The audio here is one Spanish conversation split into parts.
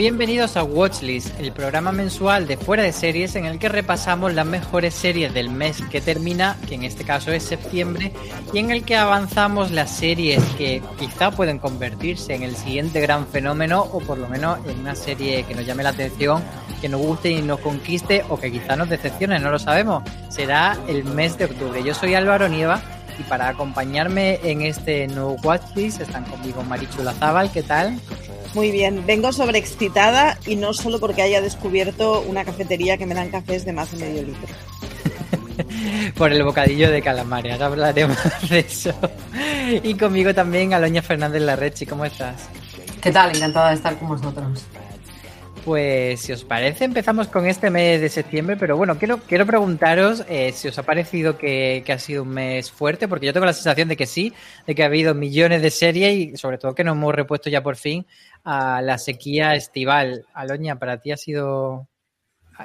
Bienvenidos a Watchlist, el programa mensual de fuera de series en el que repasamos las mejores series del mes que termina, que en este caso es septiembre, y en el que avanzamos las series que quizá pueden convertirse en el siguiente gran fenómeno o por lo menos en una serie que nos llame la atención, que nos guste y nos conquiste o que quizá nos decepcione, no lo sabemos. Será el mes de octubre. Yo soy Álvaro Nieva y para acompañarme en este nuevo Watchlist están conmigo Marichu Lazábal, ¿qué tal? Muy bien, vengo sobreexcitada y no solo porque haya descubierto una cafetería que me dan cafés de más de medio litro. Por el bocadillo de calamares, ahora hablaremos de eso. Y conmigo también Aloña Fernández Larrechi, ¿cómo estás? ¿Qué tal? Encantada de estar con vosotros. Pues si os parece, empezamos con este mes de septiembre, pero bueno, quiero, quiero preguntaros eh, si os ha parecido que, que, ha sido un mes fuerte, porque yo tengo la sensación de que sí, de que ha habido millones de series y sobre todo que nos hemos repuesto ya por fin a la sequía estival. Aloña, ¿para ti ha sido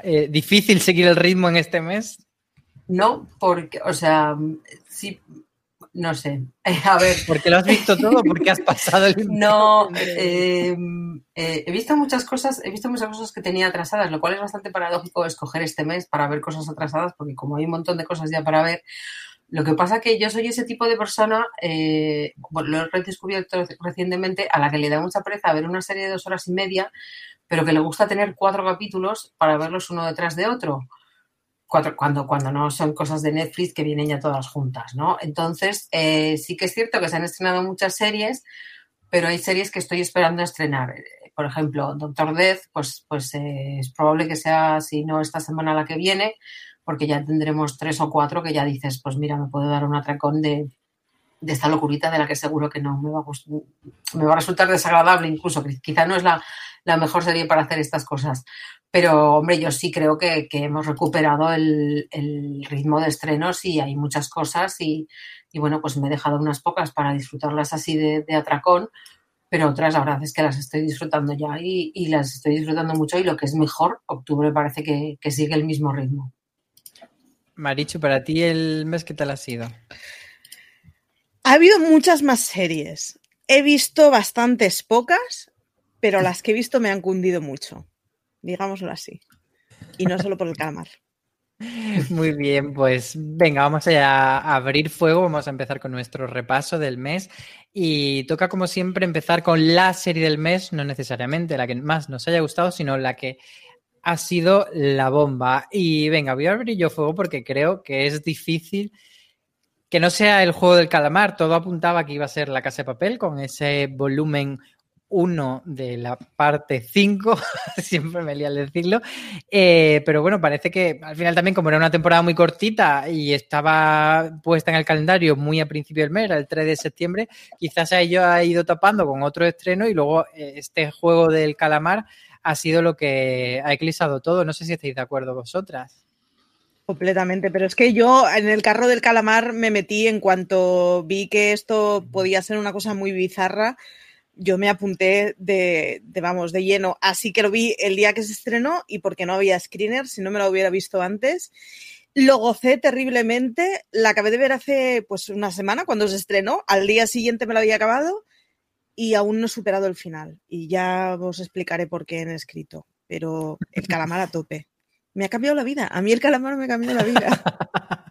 eh, difícil seguir el ritmo en este mes? No, porque, o sea, sí, no sé. A ver. Porque lo has visto todo, porque has pasado el No, eh, eh, he visto muchas cosas, he visto muchas cosas que tenía atrasadas, lo cual es bastante paradójico escoger este mes para ver cosas atrasadas, porque como hay un montón de cosas ya para ver, lo que pasa que yo soy ese tipo de persona, eh, bueno, lo he redescubierto recientemente, a la que le da mucha pereza ver una serie de dos horas y media, pero que le gusta tener cuatro capítulos para verlos uno detrás de otro. Cuatro, cuando, cuando no son cosas de Netflix que vienen ya todas juntas, ¿no? Entonces, eh, sí que es cierto que se han estrenado muchas series, pero hay series que estoy esperando estrenar. Por ejemplo, Doctor Death, pues, pues eh, es probable que sea, si no esta semana la que viene, porque ya tendremos tres o cuatro que ya dices, pues mira, me puedo dar un atracón de, esta locurita de la que seguro que no me va a, me va a resultar desagradable incluso, quizá no es la, mejor serie para hacer estas cosas. Pero, hombre, yo sí creo que, hemos recuperado el, ritmo de estrenos y hay muchas cosas y, bueno, pues me he dejado unas pocas para disfrutarlas así de, atracón, pero otras la verdad es que las estoy disfrutando ya y, las estoy disfrutando mucho y lo que es mejor, octubre parece que, que sigue el mismo ritmo. Marichu, para ti el mes, ¿qué tal ha sido? Ha habido muchas más series. He visto bastantes pocas, pero las que he visto me han cundido mucho. Digámoslo así. Y no solo por el calamar. Muy bien, pues venga, vamos a abrir fuego, vamos a empezar con nuestro repaso del mes y toca como siempre empezar con la serie del mes, no necesariamente la que más nos haya gustado, sino la que ha sido la bomba. Y venga, voy a abrir yo fuego porque creo que es difícil que no sea el juego del calamar. Todo apuntaba que iba a ser la casa de papel con ese volumen 1 de la parte 5, siempre me lía al decirlo, eh, pero bueno, parece que al final también como era una temporada muy cortita y estaba puesta en el calendario muy a principio del mes, el 3 de septiembre, quizás ello ha ido tapando con otro estreno y luego eh, este juego del calamar ha sido lo que ha eclipsado todo. No sé si estáis de acuerdo vosotras. Completamente, pero es que yo en el carro del calamar me metí en cuanto vi que esto podía ser una cosa muy bizarra. Yo me apunté de, vamos, de lleno. Así que lo vi el día que se estrenó y porque no había screener, si no me lo hubiera visto antes. Lo gocé terriblemente. La acabé de ver hace pues una semana cuando se estrenó. Al día siguiente me lo había acabado y aún no he superado el final. Y ya os explicaré por qué en escrito. Pero el calamar a tope me ha cambiado la vida. A mí el calamar me ha cambiado la vida.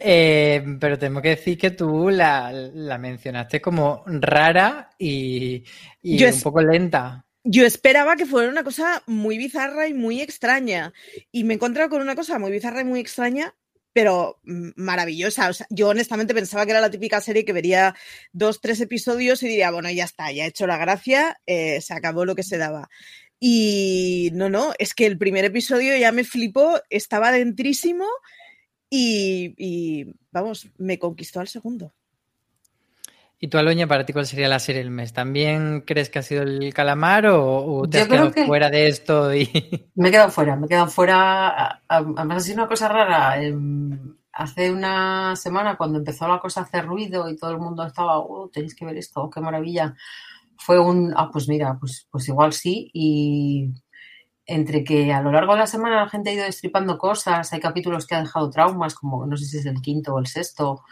Eh, pero tengo que decir que tú la, mencionaste como rara y, un poco lenta. Yo esperaba que fuera una cosa muy bizarra y muy extraña. Y me he encontrado con una cosa muy bizarra y muy extraña, pero maravillosa. yo honestamente pensaba que era la típica serie que vería dos, tres episodios y diría, bueno, ya está, ya he hecho la gracia, eh, se acabó lo que se daba. Y no, no, es que el primer episodio ya me flipó, estaba dentrísimo y, vamos, me conquistó al segundo. ¿Y tú, Aloña, para ti cuál sería la serie del mes? ¿También crees que ha sido el calamar o, te has quedado fuera de esto? Y... Me he quedado fuera, me he quedado fuera. Además, ha sido una cosa rara. Em, hace una semana, cuando empezó la cosa a hacer ruido y todo el mundo estaba, oh, tenéis que ver esto, qué maravilla fue un, ah, pues mira, pues, pues igual sí. Y entre que a lo largo de la semana la gente ha ido destripando cosas, hay capítulos que ha dejado traumas, como no sé si es el quinto o el sexto,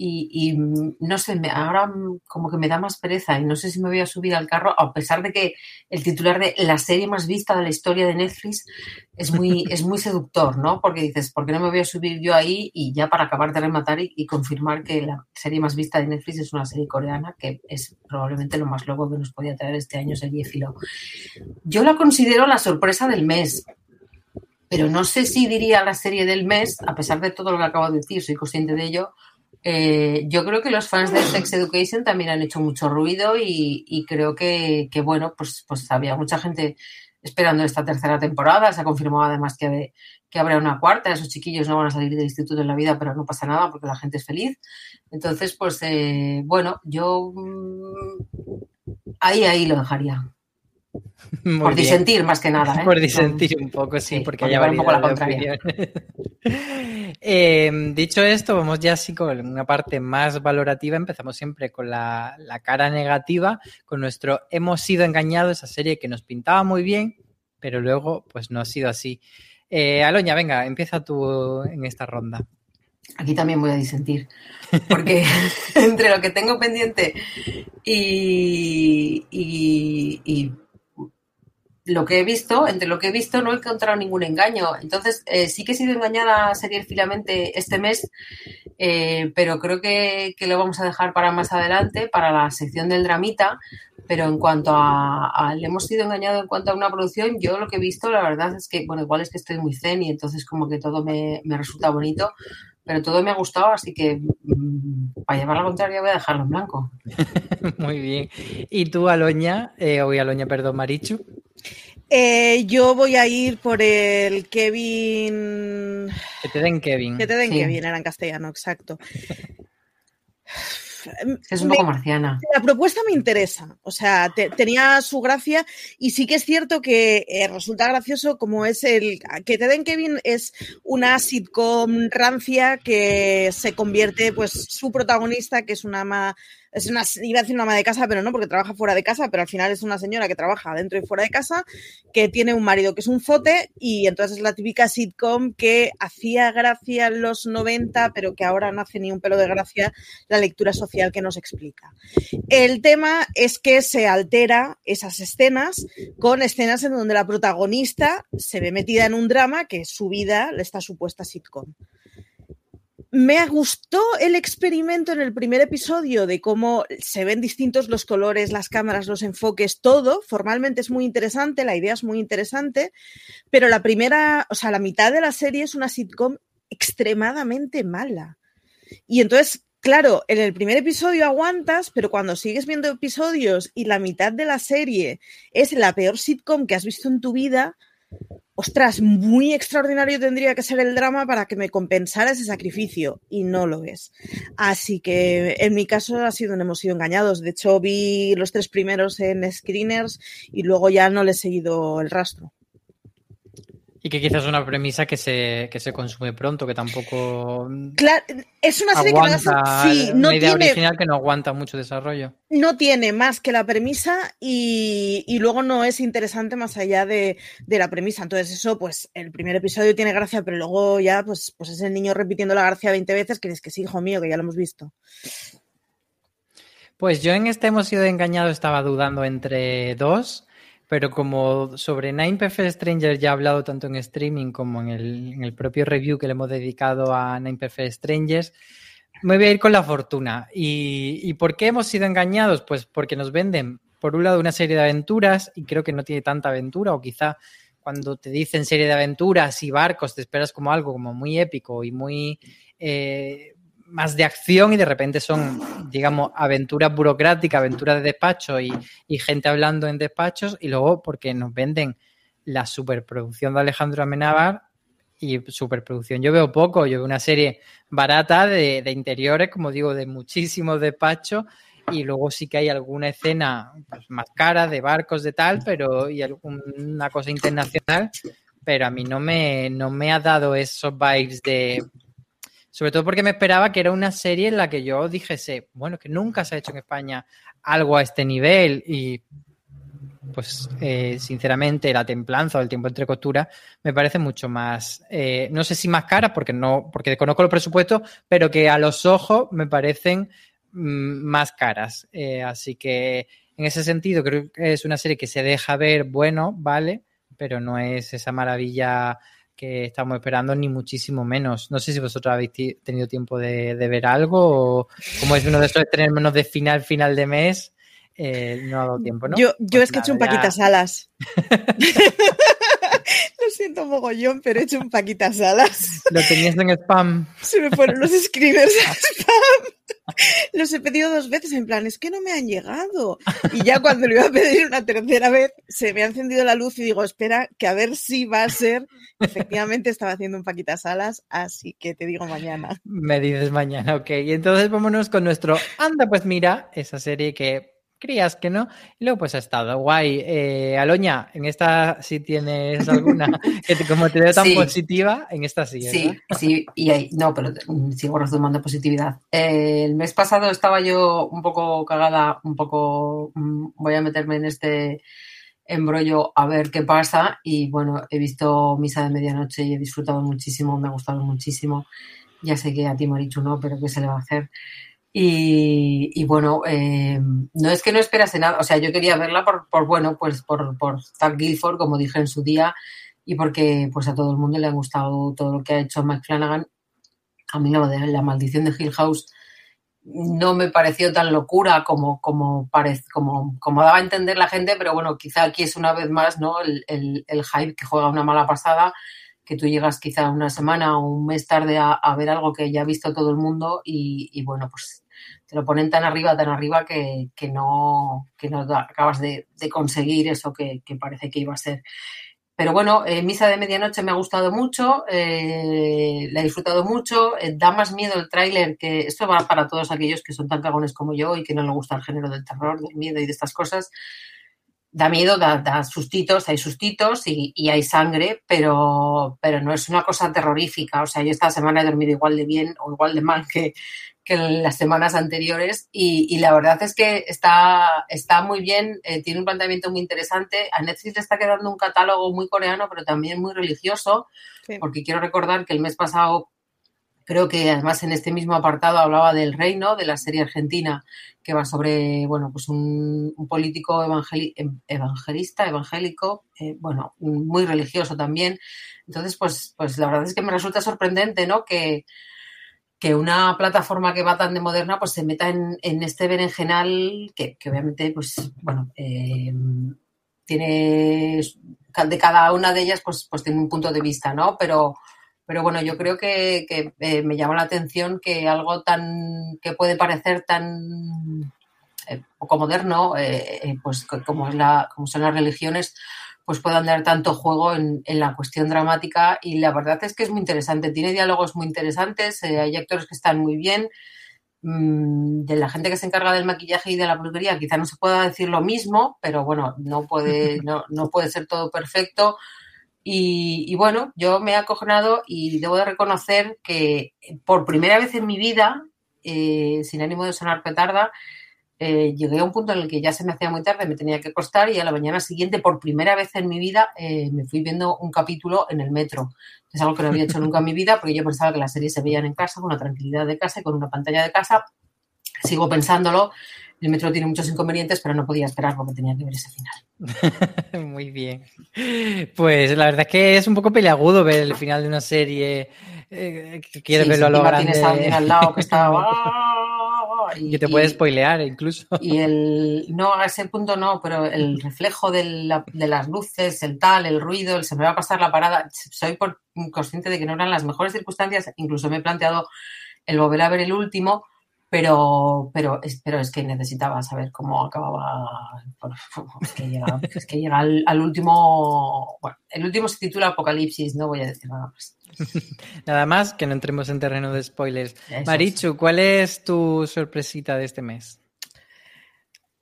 y, no sé, ahora como que me da más pereza y no sé si me voy a subir al carro, a pesar de que el titular de la serie más vista de la historia de Netflix es muy, es muy seductor, ¿no? Porque dices, ¿por qué no me voy a subir yo ahí? Y ya para acabar de rematar y, confirmar que la serie más vista de Netflix es una serie coreana, que es probablemente lo más loco que nos podía traer este año serie filo. Yo la considero la sorpresa del mes, pero no sé si diría la serie del mes, a pesar de todo lo que acabo de decir, soy consciente de ello, eh, yo creo que los fans de Sex Education también han hecho mucho ruido y, creo que, bueno, pues, pues había mucha gente esperando esta tercera temporada. Se ha confirmado además que, que habrá una cuarta. Esos chiquillos no van a salir del instituto en la vida, pero no pasa nada porque la gente es feliz. Entonces, pues eh, bueno, yo mm, ahí, ahí lo dejaría. Por disentir más que nada. ¿eh? Por disentir un poco, sí, porque haya un poco la contraria. Em, dicho esto, vamos ya así con una parte más valorativa. Empezamos siempre con la, cara negativa, con nuestro hemos sido engañados, esa serie que nos pintaba muy bien, pero luego pues no ha sido así. Eh, Aloña, venga, empieza tú en esta ronda. Aquí también voy a disentir, porque entre lo que tengo pendiente y, y lo que he visto, entre lo que he visto, no he encontrado ningún engaño. Entonces, eh, sí que he sido engañada serialmente este mes, eh, pero creo que, lo vamos a dejar para más adelante, para la sección del dramita. Pero en cuanto a, le hemos sido engañados en cuanto a una producción, yo lo que he visto, la verdad es que, bueno, igual es que estoy muy zen y entonces como que todo me, resulta bonito, pero todo me ha gustado, así que mm, para llevar la contraria voy a dejarlo en blanco. muy bien. ¿Y tú, Aloña, eh, o Aloña, perdón, Marichu? Eh, yo voy a ir por el Kevin. Que te den Kevin. Que te den Kevin, era en castellano, exacto. Es un poco marciana. La propuesta me interesa, o sea, tenía su gracia y sí que es cierto que eh, resulta gracioso como es el que Ted and Kevin es una sitcom rancia que se convierte, pues su protagonista, que es una ama es una, iba a decir una ama de casa, pero no, porque trabaja fuera de casa, pero al final es una señora que trabaja dentro y fuera de casa, que tiene un marido que es un zote, y entonces es la típica sitcom que hacía gracia en los 90, pero que ahora no hace ni un pelo de gracia la lectura social que nos explica. El tema es que se altera esas escenas con escenas en donde la protagonista se ve metida en un drama que su vida, esta supuesta sitcom me gustó el experimento en el primer episodio de cómo se ven distintos los colores, las cámaras, los enfoques, todo. Formalmente es muy interesante, la idea es muy interesante, pero la primera, o sea, la mitad de la serie es una sitcom extremadamente mala. Y entonces, claro, en el primer episodio aguantas, pero cuando sigues viendo episodios y la mitad de la serie es la peor sitcom que has visto en tu vida, ostras, muy extraordinario tendría que ser el drama para que me compensara ese sacrificio y no lo es. Así que en mi caso ha sido, hemos sido engañados. De hecho, vi los tres primeros en screeners y luego ya no le he seguido el rastro. Y que quizás es una premisa que se, que se consume pronto, que tampoco. Claro, es una serie que no, sí, no idea original que no aguanta mucho desarrollo. No tiene más que la premisa y, y luego no es interesante más allá de, de, la premisa. Entonces, eso, pues, el primer episodio tiene gracia, pero luego ya, pues, pues es el niño repitiendo la gracia 20 veces, que es que sí, hijo mío, que ya lo hemos visto. Pues yo en este hemos sido engañados, estaba dudando entre dos pero como sobre Nine Perfect Strangers ya he hablado tanto en streaming como en el, en el, propio review que le hemos dedicado a Nine Perfect Strangers, me voy a ir con la fortuna. ¿Y, ¿Y por qué hemos sido engañados? Pues porque nos venden, por un lado, una serie de aventuras y creo que no tiene tanta aventura o quizá cuando te dicen serie de aventuras y barcos te esperas como algo como muy épico y muy eh, más de acción y de repente son, digamos, aventuras burocráticas, aventuras de despacho y, gente hablando en despachos y luego porque nos venden la superproducción de Alejandro Amenábar y superproducción. Yo veo poco, yo veo una serie barata de, interiores, como digo, de muchísimos despachos y luego sí que hay alguna escena pues, más cara de barcos de tal, pero y alguna cosa internacional, pero a mí no me, no me ha dado esos vibes de sobre todo porque me esperaba que era una serie en la que yo dijese, bueno, que nunca se ha hecho en España algo a este nivel y pues eh, sinceramente la templanza o el tiempo entre costuras me parece mucho más, eh, no sé si más cara porque no, porque conozco los presupuestos, pero que a los ojos me parecen mm, más caras. Eh, así que en ese sentido creo que es una serie que se deja ver, bueno, vale, pero no es esa maravilla que estamos esperando, ni muchísimo menos. No sé si vosotros habéis tenido tiempo de, ver algo o como es uno de esos menos de final, final de mes, eh, no ha dado tiempo, ¿no? Yo, yo es que he hecho un paquitas alas. Lo siento mogollón, pero he hecho un paquitas alas. Lo tenías en spam. Se me fueron los screeners a spam. Los he pedido dos veces en plan, es que no me han llegado. Y ya cuando lo iba a pedir una tercera vez, se me ha encendido la luz y digo, espera, que a ver si va a ser. Efectivamente estaba haciendo un paquitas alas, así que te digo mañana. Me dices mañana, ok. Y entonces vámonos con nuestro Anda, pues mira, esa serie que creías que no. Y luego pues ha estado guay. Eh, Aloña, en esta sí tienes alguna que como te veo tan positiva, en esta sí. Sí, sí, y ahí, no, pero sigo retomando positividad. Eh, el mes pasado estaba yo un poco cagada, un poco, mm, voy a meterme en este embrollo a ver qué pasa y bueno, he visto Misa de Medianoche y he disfrutado muchísimo, me ha gustado muchísimo. Ya sé que a ti, Marichu, no, pero ¿qué se le va a hacer? Y, bueno, eh, no es que no esperase nada, o sea, yo quería verla por, bueno, pues por, por Zach Guilford, como dije en su día, y porque pues a todo el mundo le ha gustado todo lo que ha hecho Mike Flanagan. A mí la, la maldición de Hill House no me pareció tan locura como, como, como, como daba a entender la gente, pero bueno, quizá aquí es una vez más ¿no? el, el, el hype que juega una mala pasada que tú llegas quizá una semana o un mes tarde a, ver algo que ya ha visto todo el mundo y, bueno, pues te lo ponen tan arriba, tan arriba que, no, no acabas de, conseguir eso que, parece que iba a ser. pero bueno, eh, Misa de Medianoche me ha gustado mucho, eh, la he disfrutado mucho, eh, da más miedo el tráiler, que esto va para todos aquellos que son tan cagones como yo y que no les gusta el género del terror, del miedo y de estas cosas. Da miedo, da, sustitos, hay sustitos y, hay sangre, pero, pero no es una cosa terrorífica. O sea, yo esta semana he dormido igual de bien o igual de mal que, que las semanas anteriores y, la verdad es que está, está muy bien, eh, tiene un planteamiento muy interesante. A Netflix le está quedando un catálogo muy coreano, pero también muy religioso, porque quiero recordar que el mes pasado, creo que además en este mismo apartado hablaba del reino, de la serie argentina, que va sobre, bueno, pues un, político evangelista, evangélico, eh, bueno, muy religioso también. Entonces, pues, pues la verdad es que me resulta sorprendente, ¿no? Que que una plataforma que va tan de moderna pues se meta en, este berenjenal que, obviamente pues bueno eh, tiene de cada una de ellas pues pues tiene un punto de vista no pero pero bueno yo creo que, eh, me llama la atención que algo tan que puede parecer tan eh, poco moderno pues como es la como son las religiones pues puedan dar tanto juego en, la cuestión dramática y la verdad es que es muy interesante, tiene diálogos muy interesantes, eh, hay actores que están muy bien, mm, de la gente que se encarga del maquillaje y de la peluquería quizá no se pueda decir lo mismo, pero bueno, no puede, no, no puede ser todo perfecto. Y, bueno, yo me he acojonado y debo de reconocer que por primera vez en mi vida, eh, sin ánimo de sonar petarda, eh, llegué a un punto en el que ya se me hacía muy tarde, me tenía que acostar y a la mañana siguiente, por primera vez en mi vida, eh, me fui viendo un capítulo en el metro. Es algo que no había hecho nunca en mi vida porque yo pensaba que las series se veían en casa, con la tranquilidad de casa y con una pantalla de casa. Sigo pensándolo. El metro tiene muchos inconvenientes, pero no podía esperar porque tenía que ver ese final. Muy bien. Pues la verdad es que es un poco peleagudo ver el final de una serie. Eh, que quieres verlo a lo grande. Tienes a alguien al lado que estaba y, que te puede spoilear incluso. Y el, no, a ese punto no, pero el reflejo de, las luces, el tal, el ruido, el se me va a pasar la parada, soy por, consciente de que no eran las mejores circunstancias, incluso me he planteado el volver a ver el último, pero, pero, es, pero es que necesitaba saber cómo acababa. Es que llega, es que llega al, último. Bueno, el último se titula Apocalipsis, no voy a decir nada más. nada más que no entremos en terreno de spoilers. Marichu, ¿cuál es tu sorpresita de este mes?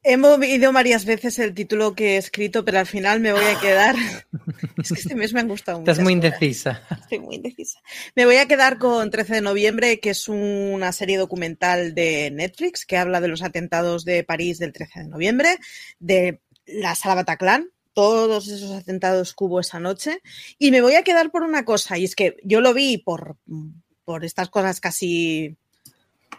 He movido varias veces el título que he escrito, pero al final me voy a quedar. es que este mes me han gustado mucho. Estás muy indecisa. Estoy muy indecisa. Me voy a quedar con 13 de noviembre, que es una serie documental de Netflix que habla de los atentados de París del 13 de noviembre, de la sala Bataclan, todos esos atentados que hubo esa noche. Y me voy a quedar por una cosa, y es que yo lo vi por, por estas cosas casi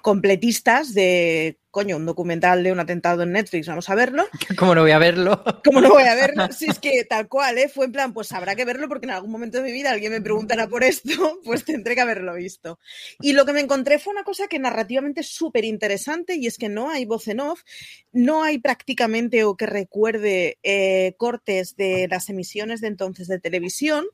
completistas de, coño, un documental de un atentado en Netflix, vamos a verlo. ¿Cómo no voy a verlo? ¿Cómo no voy a verlo? Si es que tal cual, ¿eh? Fue en plan, pues habrá que verlo porque en algún momento de mi vida alguien me preguntará por esto, pues tendré que haberlo visto. Y lo que me encontré fue una cosa que narrativamente es súper interesante y es que no hay voz en off, no hay prácticamente o que recuerde eh, cortes de las emisiones de entonces de televisión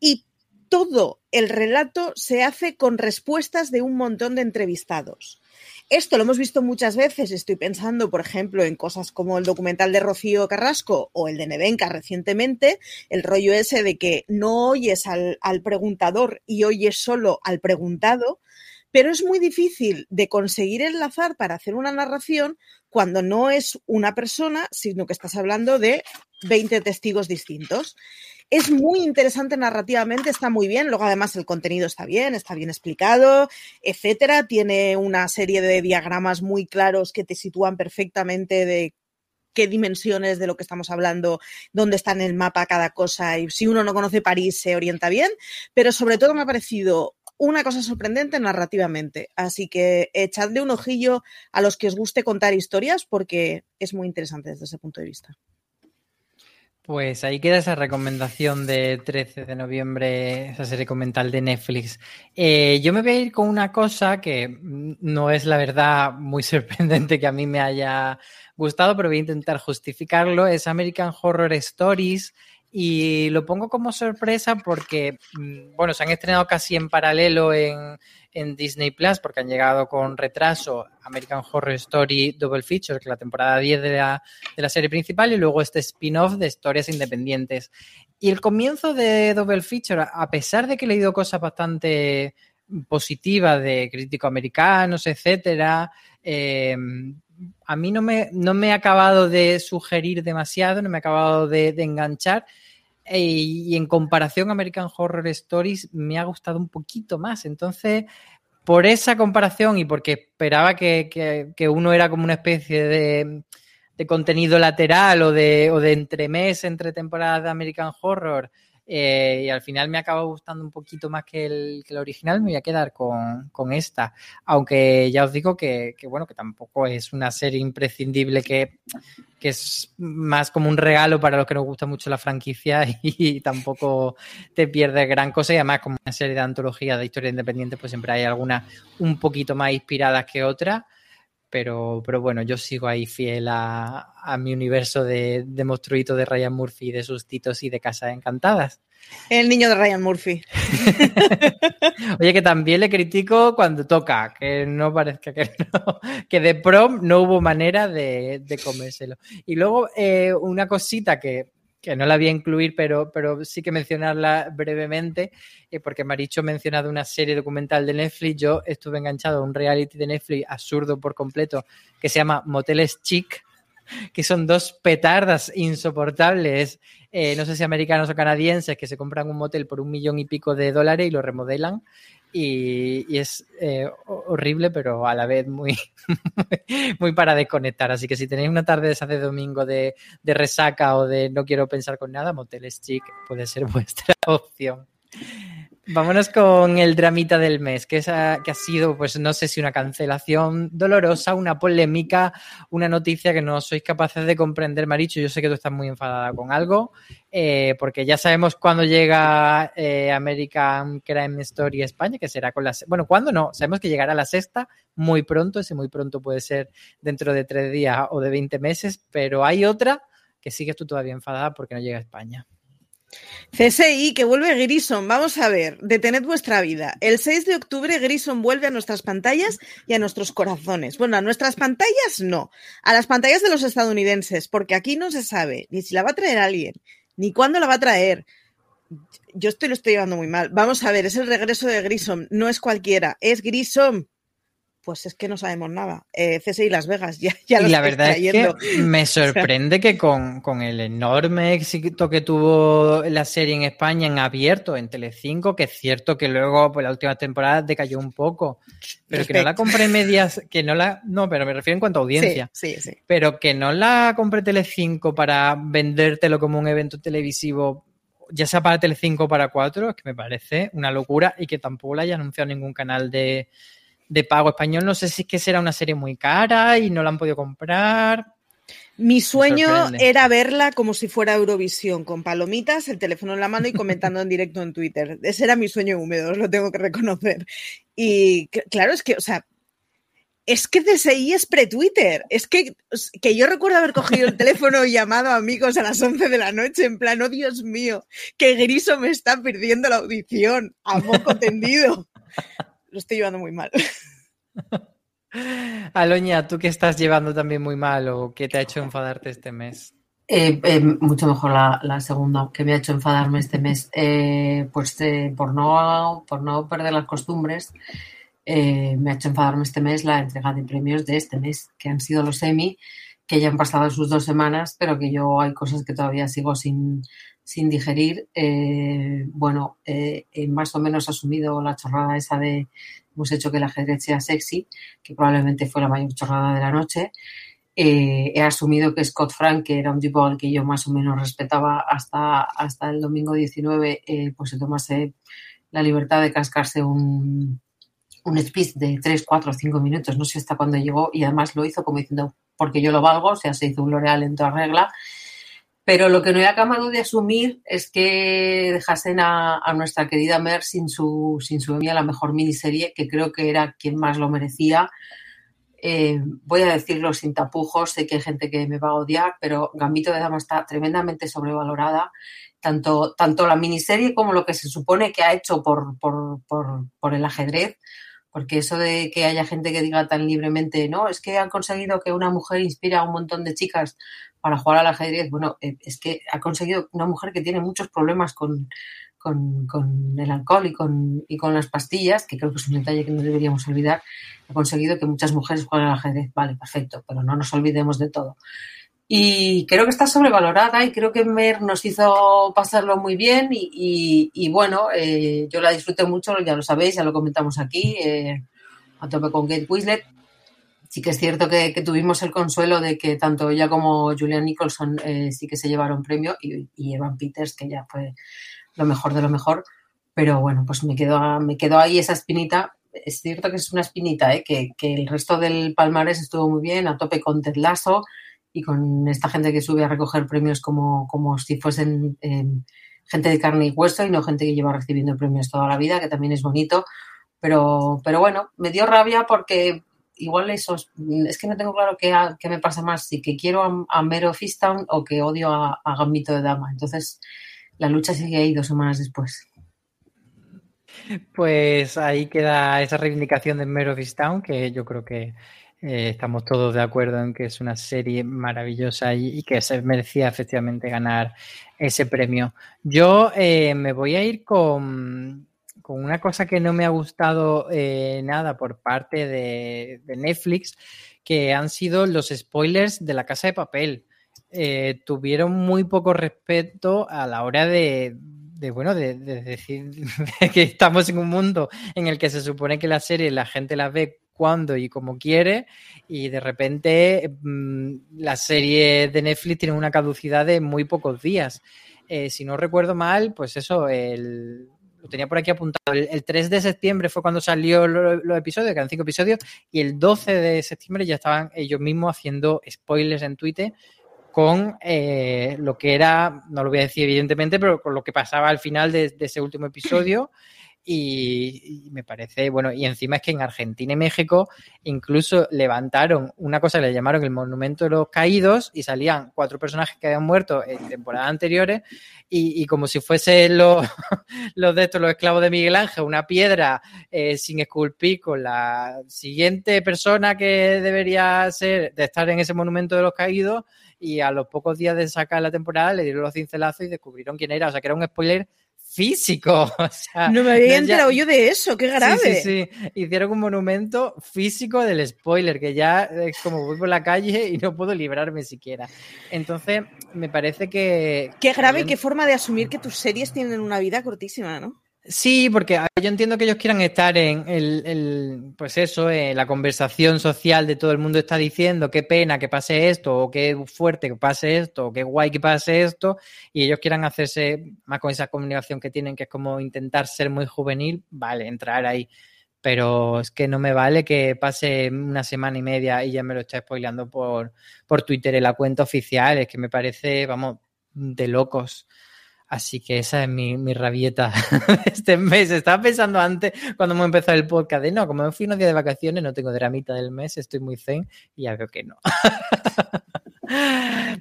y todo el relato se hace con respuestas de un montón de entrevistados. Esto lo hemos visto muchas veces. Estoy pensando, por ejemplo, en cosas como el documental de Rocío Carrasco o el de Nevenka recientemente, el rollo ese de que no oyes al, al preguntador y oyes solo al preguntado, pero es muy difícil de conseguir enlazar para hacer una narración cuando no es una persona, sino que estás hablando de 20 testigos distintos. Es muy interesante narrativamente, está muy bien. Luego, además, el contenido está bien, está bien explicado, etcétera. Tiene una serie de diagramas muy claros que te sitúan perfectamente de qué dimensiones de lo que estamos hablando, dónde está en el mapa cada cosa. Y si uno no conoce París, se orienta bien. Pero sobre todo me ha parecido una cosa sorprendente narrativamente. Así que echadle un ojillo a los que os guste contar historias porque es muy interesante desde ese punto de vista. Pues ahí queda esa recomendación de 13 de noviembre, esa serie documental de Netflix. Eh, yo me voy a ir con una cosa que no es la verdad muy sorprendente que a mí me haya gustado, pero voy a intentar justificarlo. Es American Horror Stories Y lo pongo como sorpresa porque, mm, bueno, se han estrenado casi en paralelo en, en Disney Plus porque han llegado con retraso American Horror Story Double Feature, que es la temporada 10 de la, de la serie principal, y luego este spin-off de historias independientes. Y el comienzo de Double Feature, a pesar de que he leído cosas bastante positivas de críticos americanos, etcétera, eh, a mí no me, no me ha acabado de sugerir demasiado, no me ha acabado de enganchar. E, y en comparación American Horror Stories me ha gustado un poquito más. Entonces, por esa comparación y porque esperaba que, que, que uno era como una especie de, de contenido lateral o de, o de entremés entre temporadas de American Horror, eh, y al final me acaba gustando un poquito más que el, que el original, me voy a quedar con, con esta. Aunque ya os digo que, que, bueno, que tampoco es una serie imprescindible, que, que, es más como un regalo para los que nos gusta mucho la franquicia y, tampoco te pierdes gran cosa. Y además, como una serie de antologías de historia independiente, pues siempre hay algunas un poquito más inspiradas que otras. Pero, pero bueno, yo sigo ahí fiel a, a mi universo de, de monstruitos de Ryan Murphy, de sustitos y de casas encantadas. El niño de Ryan Murphy. Oye, que también le critico cuando toca, que no parezca que no, que de prom no hubo manera de, de comérselo. Y luego eh, una cosita que, que no la voy a incluir, pero, pero sí que mencionarla brevemente, eh, porque Maricho ha mencionado una serie documental de Netflix. Yo estuve enganchado a un reality de Netflix absurdo por completo que se llama Moteles Chic, que son dos petardas insoportables, eh, no sé si americanos o canadienses, que se compran un motel por un millón y pico de dólares y lo remodelan. Y, y es eh, horrible, pero a la vez muy, muy para desconectar. Así que si tenéis una tarde de esa de domingo de, de resaca o de no quiero pensar con nada, Moteles Chic puede ser vuestra opción. Vámonos con el dramita del mes, que, es, que ha sido, pues no sé si una cancelación dolorosa, una polémica, una noticia que no sois capaces de comprender, Maricho. Yo sé que tú estás muy enfadada con algo, eh, porque ya sabemos cuándo llega eh, American Crime Story España, que será con la... Bueno, ¿cuándo no? Sabemos que llegará la sexta muy pronto, ese muy pronto puede ser dentro de tres días o de 20 meses, pero hay otra que sigues tú todavía enfadada porque no llega a España. CSI, que vuelve Grison. Vamos a ver, detened vuestra vida. El 6 de octubre Grison vuelve a nuestras pantallas y a nuestros corazones. Bueno, a nuestras pantallas no, a las pantallas de los estadounidenses, porque aquí no se sabe ni si la va a traer alguien, ni cuándo la va a traer. Yo estoy lo estoy llevando muy mal. Vamos a ver, es el regreso de Grison, no es cualquiera, es Grison pues es que no sabemos nada. Eh, CSI Las Vegas, ya, ya lo Y la verdad es que me sorprende que con, con, el enorme éxito que tuvo la serie en España en abierto, en Telecinco, que es cierto que luego, pues la última temporada decayó un poco, pero Respect. que no la compré medias, que no la, no, pero me refiero en cuanto a audiencia. Sí, sí, sí. Pero que no la compré Telecinco para vendértelo como un evento televisivo ya sea para Telecinco o para 4, es que me parece una locura y que tampoco la haya anunciado ningún canal de, de pago español. No sé si es que será una serie muy cara y no la han podido comprar. Mi sueño era verla como si fuera Eurovisión, con palomitas, el teléfono en la mano y comentando en directo en Twitter. Ese era mi sueño húmedo, os lo tengo que reconocer. Y claro, es que, o sea, es que CSI es pre-Twitter. Es que, que yo recuerdo haber cogido el teléfono y llamado a amigos a las 11 de la noche en plan, oh Dios mío, que Griso me está perdiendo la audición a poco tendido lo estoy llevando muy mal. Aloña, ¿tú qué estás llevando también muy mal o qué te ha hecho enfadarte este mes? Eh, eh, mucho mejor la, la, segunda, que me ha hecho enfadarme este mes. Eh, pues por, no, por no perder las costumbres, eh, me ha hecho enfadarme este mes la entrega de premios de este mes, que han sido los Emmy, que ya han pasado sus dos semanas, pero que yo hay cosas que todavía sigo sin, sin digerir, eh, bueno, eh, he más o menos asumido la chorrada esa de hemos hecho que el ajedrez sea sexy, que probablemente fue la mayor chorrada de la noche. Eh, he asumido que Scott Frank, que era un tipo al que yo más o menos respetaba hasta, hasta el domingo 19, eh, pues se tomase la libertad de cascarse un, un speech de 3, 4, 5 minutos, no sé hasta cuándo llegó, y además lo hizo como diciendo, porque yo lo valgo, o sea, se hizo un L'Oreal en toda regla, pero lo que no he acabado de asumir es que dejasen a, nuestra querida Mer sin su, sin su la mejor miniserie, que creo que era quien más lo merecía. eh, voy a decirlo sin tapujos, sé que hay gente que me va a odiar, pero Gambito de Dama está tremendamente sobrevalorada. Tanto, tanto la miniserie como lo que se supone que ha hecho por, por, por, por el ajedrez, porque eso de que haya gente que diga tan libremente, no, es que han conseguido que una mujer inspira a un montón de chicas para jugar al ajedrez. Bueno, eh, es que ha conseguido una mujer que tiene muchos problemas con, con, el alcohol y con, y con las pastillas, que creo que es un detalle que no deberíamos olvidar, ha conseguido que muchas mujeres jueguen al ajedrez. Vale, perfecto, pero no nos olvidemos de todo. Y creo que está sobrevalorada y creo que Mer nos hizo pasarlo muy bien y, bueno, eh, yo la disfruté mucho, ya lo sabéis, ya lo comentamos aquí, eh, a tope con Kate Winslet. Sí que es cierto que, tuvimos el consuelo de que tanto ella como Julian Nicholson eh, sí que se llevaron premio y, y Evan Peters, que ya fue lo mejor de lo mejor, pero bueno, pues me quedó, me quedó ahí esa espinita. Es cierto que es una espinita, ¿eh? que, el resto del palmarés estuvo muy bien, a tope con Ted Lasso y con esta gente que sube a recoger premios como, como si fuesen gente de carne y hueso y no gente que lleva recibiendo premios toda la vida, que también es bonito. Pero, pero bueno, me dio rabia porque igual eso es que no tengo claro qué, me pasa más, si que quiero a, Mero Fistown o que odio a, a Gambito de Dama. Entonces, la lucha sigue ahí dos semanas después. Pues ahí queda esa reivindicación de Mare of Town, que yo creo que eh, estamos todos de acuerdo en que es una serie maravillosa y, que se merecía efectivamente ganar ese premio. Yo eh, me voy a ir con, una cosa que no me ha gustado eh, nada por parte de, de Netflix, que han sido los spoilers de la casa de papel. Eh, tuvieron muy poco respeto a la hora de, bueno, de, decir que estamos en un mundo en el que se supone que la serie la gente la ve cuando y como quiere y de repente mm, la serie de Netflix tiene una caducidad de muy pocos días. Eh, si no recuerdo mal, pues eso, tenía por aquí apuntado. El, 3 de septiembre fue cuando salió los episodios, que eran cinco episodios, y el 12 de septiembre ya estaban ellos mismos haciendo spoilers en Twitter con eh, lo que era, no lo voy a decir evidentemente, pero con lo que pasaba al final de, ese último episodio. Y, me parece, bueno, y encima es que en Argentina y México incluso levantaron una cosa que le llamaron el Monumento de los Caídos y salían cuatro personajes que habían muerto en temporadas anteriores y, como si fuesen los, los de estos, los esclavos de Miguel Ángel, una piedra eh, sin esculpir con la siguiente persona que debería ser de estar en ese Monumento de los Caídos y a los pocos días de sacar la temporada le dieron los cincelazos y descubrieron quién era. O sea, que era un spoiler físico. no me había enterado yo de eso, qué grave. Sí, sí, sí, Hicieron un monumento físico del spoiler, que ya es como voy por la calle y no puedo librarme siquiera. Entonces, me parece que. Qué grave y qué forma de asumir que tus series tienen una vida cortísima, ¿no? Sí, porque yo entiendo que ellos quieran estar en el, pues eso, en la conversación social de todo el mundo está diciendo qué pena que pase esto, o qué fuerte que pase esto, o qué guay que pase esto, y ellos quieran hacerse más con esa comunicación que tienen, que es como intentar ser muy juvenil, vale, entrar ahí. Pero es que no me vale que pase una semana y media y ya me lo está spoileando por, por Twitter en la cuenta oficial. Es que me parece, vamos, de locos. Así que esa es mi, mi rabieta este mes. Estaba pensando antes, cuando hemos empezado el podcast, de no, como me fui unos días de vacaciones, no tengo dramita del mes, estoy muy zen y ya veo que no.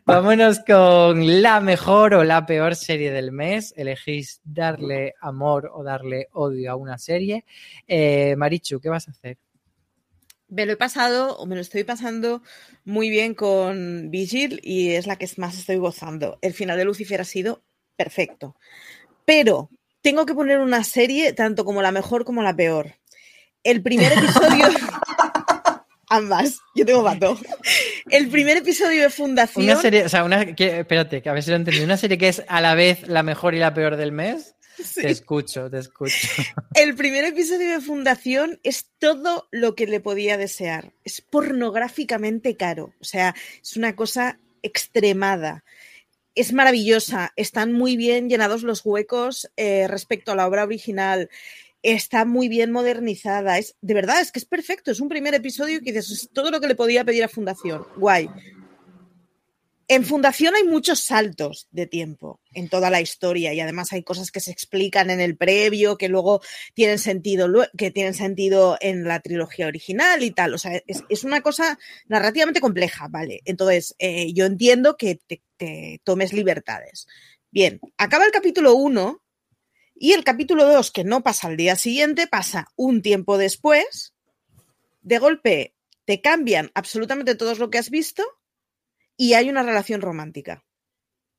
Vámonos con la mejor o la peor serie del mes. Elegís darle amor o darle odio a una serie. Eh, Marichu, ¿qué vas a hacer? Me lo he pasado o me lo estoy pasando muy bien con Vigil y es la que más estoy gozando. El final de Lucifer ha sido perfecto. Pero tengo que poner una serie tanto como la mejor como la peor. El primer episodio. Ambas, yo tengo vato. El primer episodio de Fundación. Una serie, o sea, una, espérate, que a ver si lo entendí. Una serie que es a la vez la mejor y la peor del mes. Te escucho, te escucho. El primer episodio de Fundación es todo lo que le podía desear. Es pornográficamente caro. O sea, es una cosa extremada es maravillosa, están muy bien llenados los huecos eh, respecto a la obra original, está muy bien modernizada, es de verdad, es que es perfecto, es un primer episodio que dices, es todo lo que le podía pedir a Fundación, guay. En Fundación hay muchos saltos de tiempo en toda la historia y además hay cosas que se explican en el previo que luego tienen sentido, que tienen sentido en la trilogía original y tal. O sea, es, una cosa narrativamente compleja, ¿vale? Entonces, eh, yo entiendo que te, te, tomes libertades. Bien, acaba el capítulo 1 y el capítulo 2, que no pasa al día siguiente, pasa un tiempo después. De golpe, te cambian absolutamente todo lo que has visto y hay una relación romántica.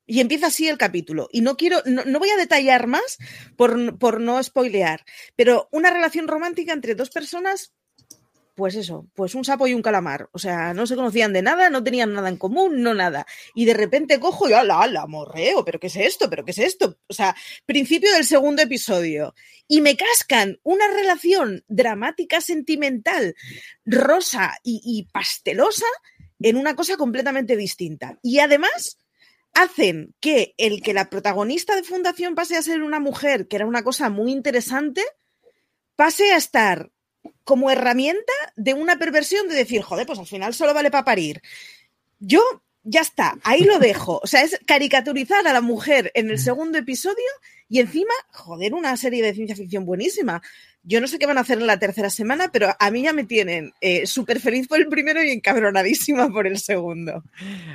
Y empieza así el capítulo. Y no quiero, no, voy a detallar más por, por, no spoilear, pero una relación romántica entre dos personas, pues eso, pues un sapo y un calamar. O sea, no se conocían de nada, no tenían nada en común, no nada. Y de repente cojo y ala, la morreo, pero ¿qué es esto? ¿Pero qué es esto? O sea, principio del segundo episodio. Y me cascan una relación dramática, sentimental, rosa y pastelosa en una cosa completamente distinta. Y además hacen que el que la protagonista de Fundación pase a ser una mujer, que era una cosa muy interesante, pase a estar como herramienta de una perversión de decir, joder, pues al final solo vale para parir. Yo ya está, ahí lo dejo. O sea, es caricaturizar a la mujer en el segundo episodio y encima, joder, una serie de ciencia ficción buenísima. Yo no sé qué van a hacer en la tercera semana, pero a mí ya me tienen eh, súper feliz por el primero y encabronadísima por el segundo.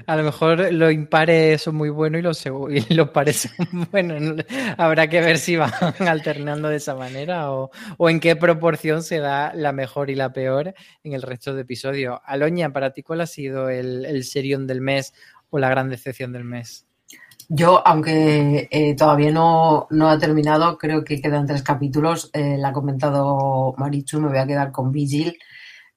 A lo mejor los impares son muy buenos y los, y pares son buenos. Habrá que ver si van alternando de esa manera o, en qué proporción se da la mejor y la peor en el resto de episodios. Aloña, para ti, ¿cuál ha sido el, el serión del mes o la gran decepción del mes? Yo, aunque eh, todavía no, no, ha terminado, creo que quedan tres capítulos. Eh, la ha comentado Marichu, me voy a quedar con Vigil.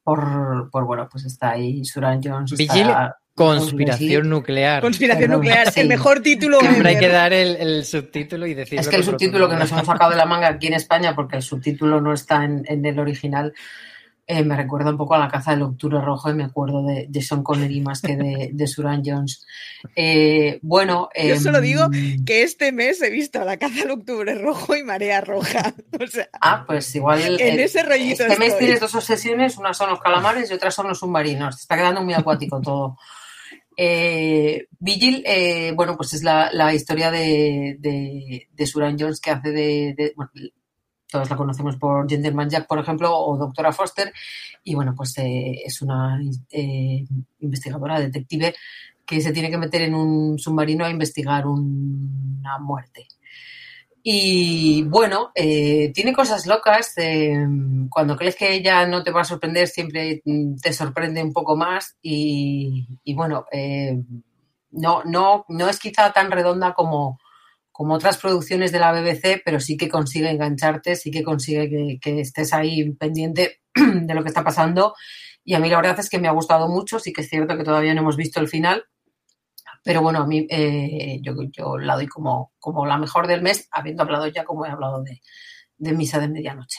Por, por bueno, pues está ahí Suran Jones. Vigil, conspiración nuclear. Conspiración nuclear, el mejor título. Siempre hay que dar el, subtítulo y decir. Es que el subtítulo que nos hemos sacado de la manga aquí en España, porque el subtítulo no está en, en el original, eh, me recuerda un poco a la caza del octubre rojo y me acuerdo de, de Sean Connery más que de, de Suran Jones. Eh, bueno. Yo solo digo em, que este mes he visto la caza del octubre rojo y marea roja. ah, pues igual. En ese rollito. Este mes tienes dos obsesiones: una son los calamares y otra son los submarinos. Te está quedando muy acuático todo. Eh, Vigil, bueno, pues es la, la historia de, de, de, Suran Jones que hace de, todos la conocemos por Gentleman Jack, por ejemplo, o Doctora Foster, y bueno, pues eh, es una eh, investigadora, detective, que se tiene que meter en un submarino a investigar una muerte. Y bueno, eh, tiene cosas locas. cuando crees que ella no te va a sorprender, siempre te sorprende un poco más. Y, bueno, no, no, no es quizá tan redonda como, como otras producciones de la BBC, pero sí que consigue engancharte, sí que consigue que, estés ahí pendiente de lo que está pasando. Y a mí la verdad es que me ha gustado mucho, sí que es cierto que todavía no hemos visto el final, pero bueno, a mí eh, yo, la doy como, como la mejor del mes, habiendo hablado ya como he hablado de, de Misa de Medianoche.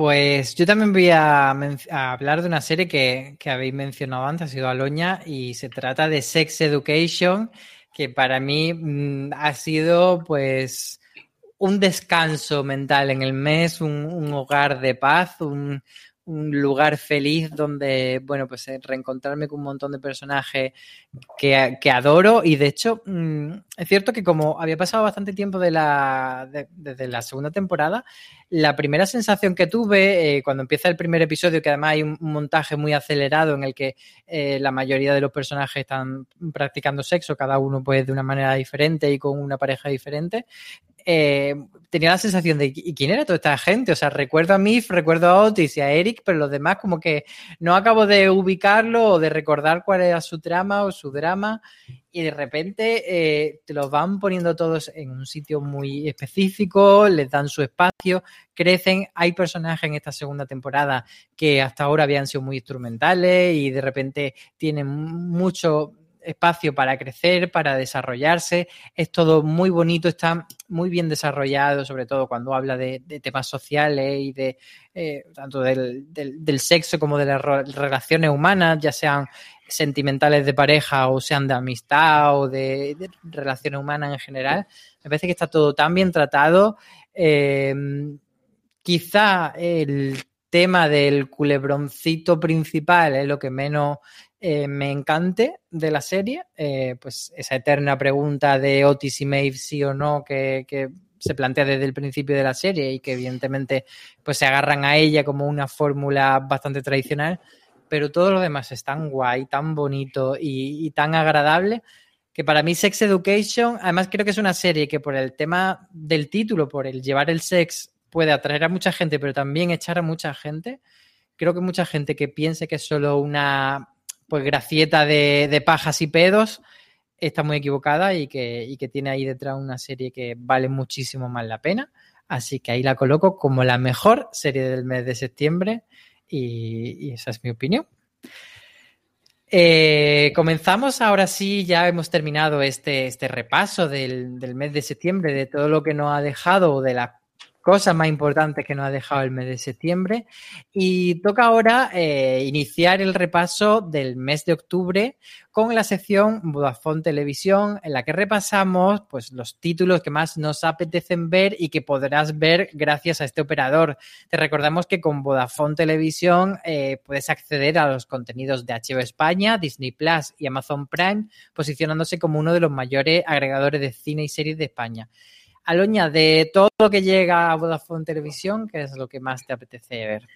Pues yo también voy a, hablar de una serie que, habéis mencionado antes, ha sido Aloña, y se trata de Sex Education, que para mí mm, ha sido pues un descanso mental en el mes, un hogar de paz, un, un lugar feliz donde, bueno, pues eh, reencontrarme con un montón de personajes que, que adoro. Y de hecho mm, es cierto que como había pasado bastante tiempo de la, desde la segunda temporada, la primera sensación que tuve eh, cuando empieza el primer episodio, que además hay un, montaje muy acelerado en el que eh, la mayoría de los personajes están practicando sexo, cada uno pues de una manera diferente y con una pareja diferente, eh, tenía la sensación de ¿y quién era toda esta gente? O sea, recuerdo a Mif, recuerdo a Otis y a Eric, pero los demás como que no acabo de ubicarlo o de recordar cuál era su trama o su drama y de repente eh, te los van poniendo todos en un sitio muy específico, les dan su espacio, crecen. Hay personajes en esta segunda temporada que hasta ahora habían sido muy instrumentales y de repente tienen mucho espacio para crecer, para desarrollarse. Es todo muy bonito, está muy bien desarrollado, sobre todo cuando habla de, temas sociales y de eh, tanto del, sexo como de las relaciones humanas, ya sean sentimentales de pareja o sean de amistad o de, relaciones humanas en general. Me parece que está todo tan bien tratado. Eh, quizá el tema del culebroncito principal es lo que menos eh, me encante de la serie, eh, pues esa eterna pregunta de Otis y Maeve sí o no que, se plantea desde el principio de la serie y que evidentemente pues se agarran a ella como una fórmula bastante tradicional, pero todo lo demás es tan guay, tan bonito y, tan agradable que para mí Sex Education, además creo que es una serie que por el tema del título, por el llevar el sex, puede atraer a mucha gente, pero también echar a mucha gente. Creo que mucha gente que piense que es solo una pues gracieta de, pajas y pedos está muy equivocada y que, que tiene ahí detrás una serie que vale muchísimo más la pena. Así que ahí la coloco como la mejor serie del mes de septiembre y, esa es mi opinión. Eh, comenzamos ahora sí, ya hemos terminado este, este repaso del, del, mes de septiembre, de todo lo que nos ha dejado, de las cosas más importantes que nos ha dejado el mes de septiembre. Y toca ahora eh, iniciar el repaso del mes de octubre con la sección Vodafone Televisión, en la que repasamos pues, los títulos que más nos apetecen ver y que podrás ver gracias a este operador. Te recordamos que con Vodafone Televisión eh, puedes acceder a los contenidos de HBO España, Disney Plus y Amazon Prime, posicionándose como uno de los mayores agregadores de cine y series de España. Aloña, de todo lo que llega a Vodafone Televisión, ¿qué es lo que más te apetece ver?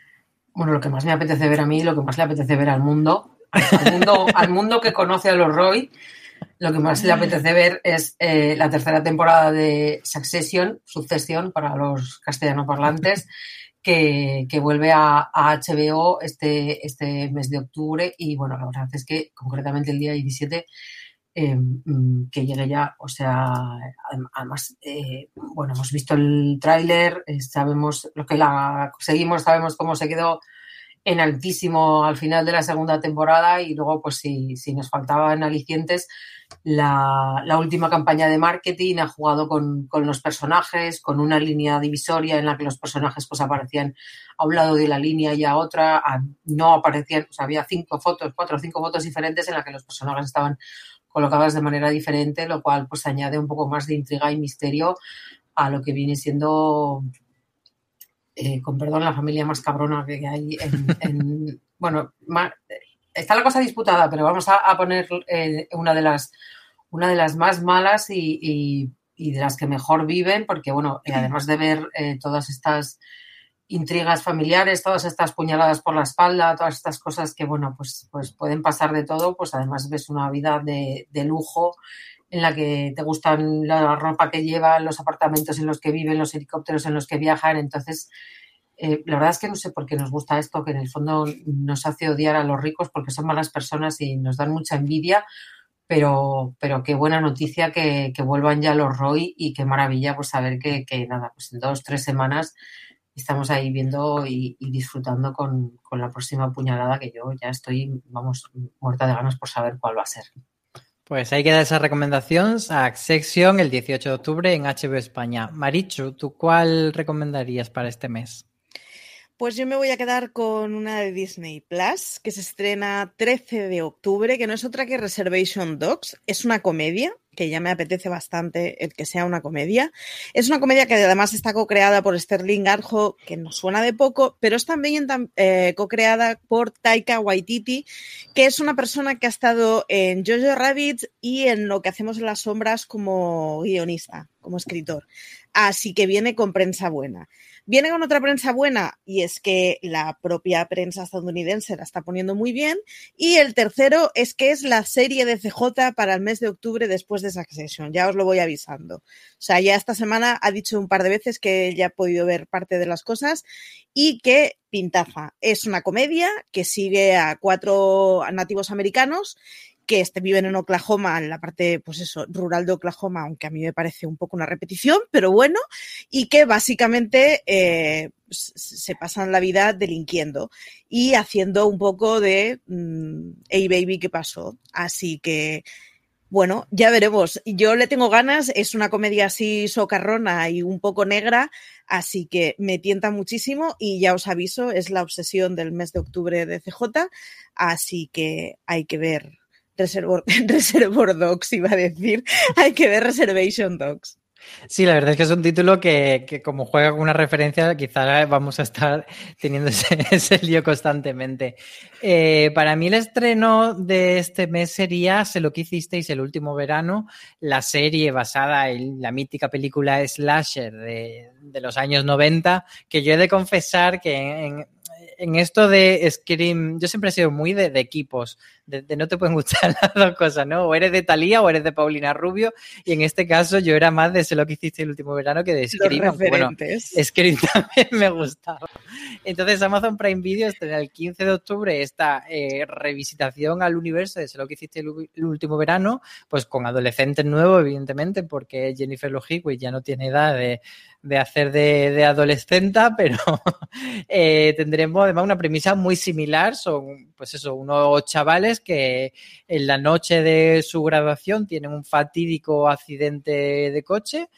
Bueno, lo que más me apetece ver a mí, lo que más le apetece ver al mundo, al mundo, al mundo que conoce a los Roy, lo que más le apetece ver es eh, la tercera temporada de Succession, Sucesión para los castellano parlantes, que, vuelve a, HBO este, este mes de octubre. Y bueno, la verdad es que concretamente el día 17 eh, mm, que llegue ya. O sea, además, eh, bueno, hemos visto el tráiler, eh, sabemos lo que la seguimos, sabemos cómo se quedó en altísimo al final de la segunda temporada y luego, pues si, si nos faltaban alicientes, la, la, última campaña de marketing ha jugado con, con, los personajes, con una línea divisoria en la que los personajes pues aparecían a un lado de la línea y a otra, no aparecían, o sea, había cinco fotos, cuatro o cinco fotos diferentes en las que los personajes estaban colocadas de manera diferente, lo cual pues añade un poco más de intriga y misterio a lo que viene siendo, eh, con perdón, la familia más cabrona que hay en... bueno, está la cosa disputada, pero vamos a, poner eh, una, de las, una de las más malas y, de las que mejor viven, porque bueno, eh, además de ver todas estas intrigas familiares, todas estas puñaladas por la espalda, todas estas cosas que, bueno, pues, pues pueden pasar de todo, pues además ves una vida de, lujo en la que te gustan la ropa que llevan, los apartamentos en los que viven, los helicópteros en los que viajan. Entonces, eh, la verdad es que no sé por qué nos gusta esto, que en el fondo nos hace odiar a los ricos porque son malas personas y nos dan mucha envidia, pero, pero qué buena noticia que, vuelvan ya los Roy y qué maravilla pues saber que, que nada, pues en dos, tres semanas estamos ahí viendo y, disfrutando con, la próxima puñalada que yo ya estoy, vamos, muerta de ganas por saber cuál va a ser. Pues ahí queda esa recomendación a Section el 18 de octubre en HBO España. Marichu, ¿tú cuál recomendarías para este mes? Pues yo me voy a quedar con una de Disney Plus que se estrena 13 de octubre, que no es otra que Reservation Dogs. Es una comedia que ya me apetece bastante el que sea una comedia. Es una comedia que además está co-creada por Sterling Arjo, que nos suena de poco, pero es también eh, co-creada por Taika Waititi, que es una persona que ha estado en Jojo Rabbit y en Lo que hacemos en las sombras como guionista, como escritor. Así que viene con prensa buena. Viene con otra prensa buena y es que la propia prensa estadounidense la está poniendo muy bien. Y el tercero es que es la serie de CJ para el mes de octubre después de Succession. Ya os lo voy avisando. O sea, ya esta semana ha dicho un par de veces que ya ha podido ver parte de las cosas y que pintaza. Es una comedia que sigue a cuatro nativos americanos que este, viven en Oklahoma, en la parte, pues eso, rural de Oklahoma, aunque a mí me parece un poco una repetición, pero bueno, y que básicamente eh, se pasan la vida delinquiendo y haciendo un poco de, mm, hey baby, ¿qué pasó? Así que, bueno, ya veremos. Yo le tengo ganas, es una comedia así socarrona y un poco negra, así que me tienta muchísimo y ya os aviso, es la obsesión del mes de octubre de CJ, así que hay que ver Reservoir, Reservoir Dogs, iba a decir. Hay que ver Reservation Dogs. Sí, la verdad es que es un título que, que como juega con una referencia, quizá vamos a estar teniendo ese, lío constantemente. Eh, para mí el estreno de este mes sería Se lo que hicisteis el último verano, la serie basada en la mítica película Slasher de, de los años 90, que yo he de confesar que en, en esto de Scream, yo siempre he sido muy de, equipos, de, no te pueden gustar las dos cosas, ¿no? O eres de Talía o eres de Paulina Rubio, y en este caso yo era más de sé lo que hiciste el último verano que de Scream. Bueno, Scream también me gustaba. Entonces Amazon Prime Video estrena el 15 de octubre esta eh, revisitación al universo de sé lo que hiciste el, último verano, pues con adolescentes nuevos, evidentemente, porque Jennifer Love ya no tiene edad de de hacer de, de adolescenta, pero eh, tendremos además una premisa muy similar. Son, pues eso, unos chavales que en la noche de su graduación tienen un fatídico accidente de coche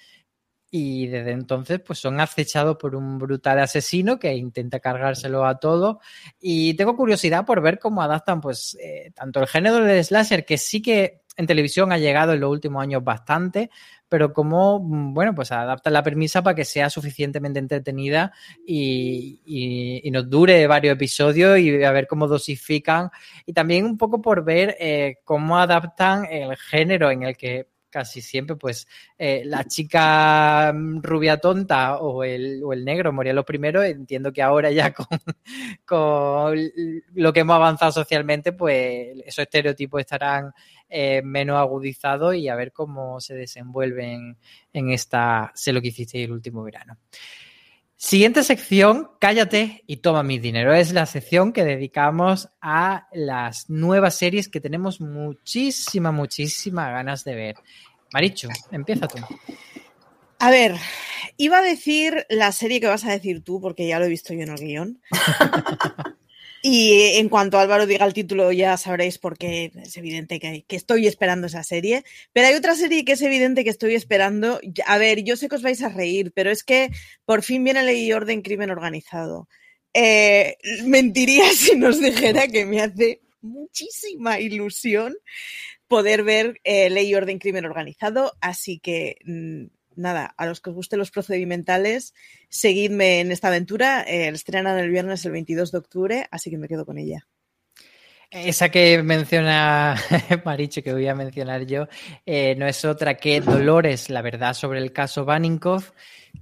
y desde entonces pues son acechados por un brutal asesino que intenta cargárselo a todo. Y tengo curiosidad por ver cómo adaptan pues eh, tanto el género del slasher que sí que en televisión ha llegado en los últimos años bastante, pero cómo, mm, bueno, pues adaptan la premisa para que sea suficientemente entretenida y, nos dure varios episodios y a ver cómo dosifican y también un poco por ver eh, cómo adaptan el género en el que casi siempre, pues eh, la chica mm, rubia tonta o el, o el negro moría lo primero. Entiendo que ahora ya con, con, lo que hemos avanzado socialmente, pues esos estereotipos estarán eh, menos agudizados y a ver cómo se desenvuelven en esta Sé lo que hiciste el último verano. Siguiente sección, cállate y toma mi dinero. Es la sección que dedicamos a las nuevas series que tenemos muchísima, muchísima ganas de ver. Marichu, empieza tú. A ver, iba a decir la serie que vas a decir tú, porque ya lo he visto yo en el guion. y en cuanto Álvaro diga el título, ya sabréis por qué es evidente que, estoy esperando esa serie. Pero hay otra serie que es evidente que estoy esperando. A ver, yo sé que os vais a reír, pero es que por fin viene Ley y Orden Crimen Organizado. Eh, mentiría si nos dijera que me hace muchísima ilusión poder ver eh, Ley y Orden Crimen Organizado. Así que mm, nada, a los que os gusten los procedimentales, seguidme en esta aventura. Eh, estrenan el viernes el 22 de octubre, así que me quedo con ella. Esa que menciona Maricho, que voy a mencionar yo, eh, no es otra que Dolores, la verdad sobre el caso Baninkoff,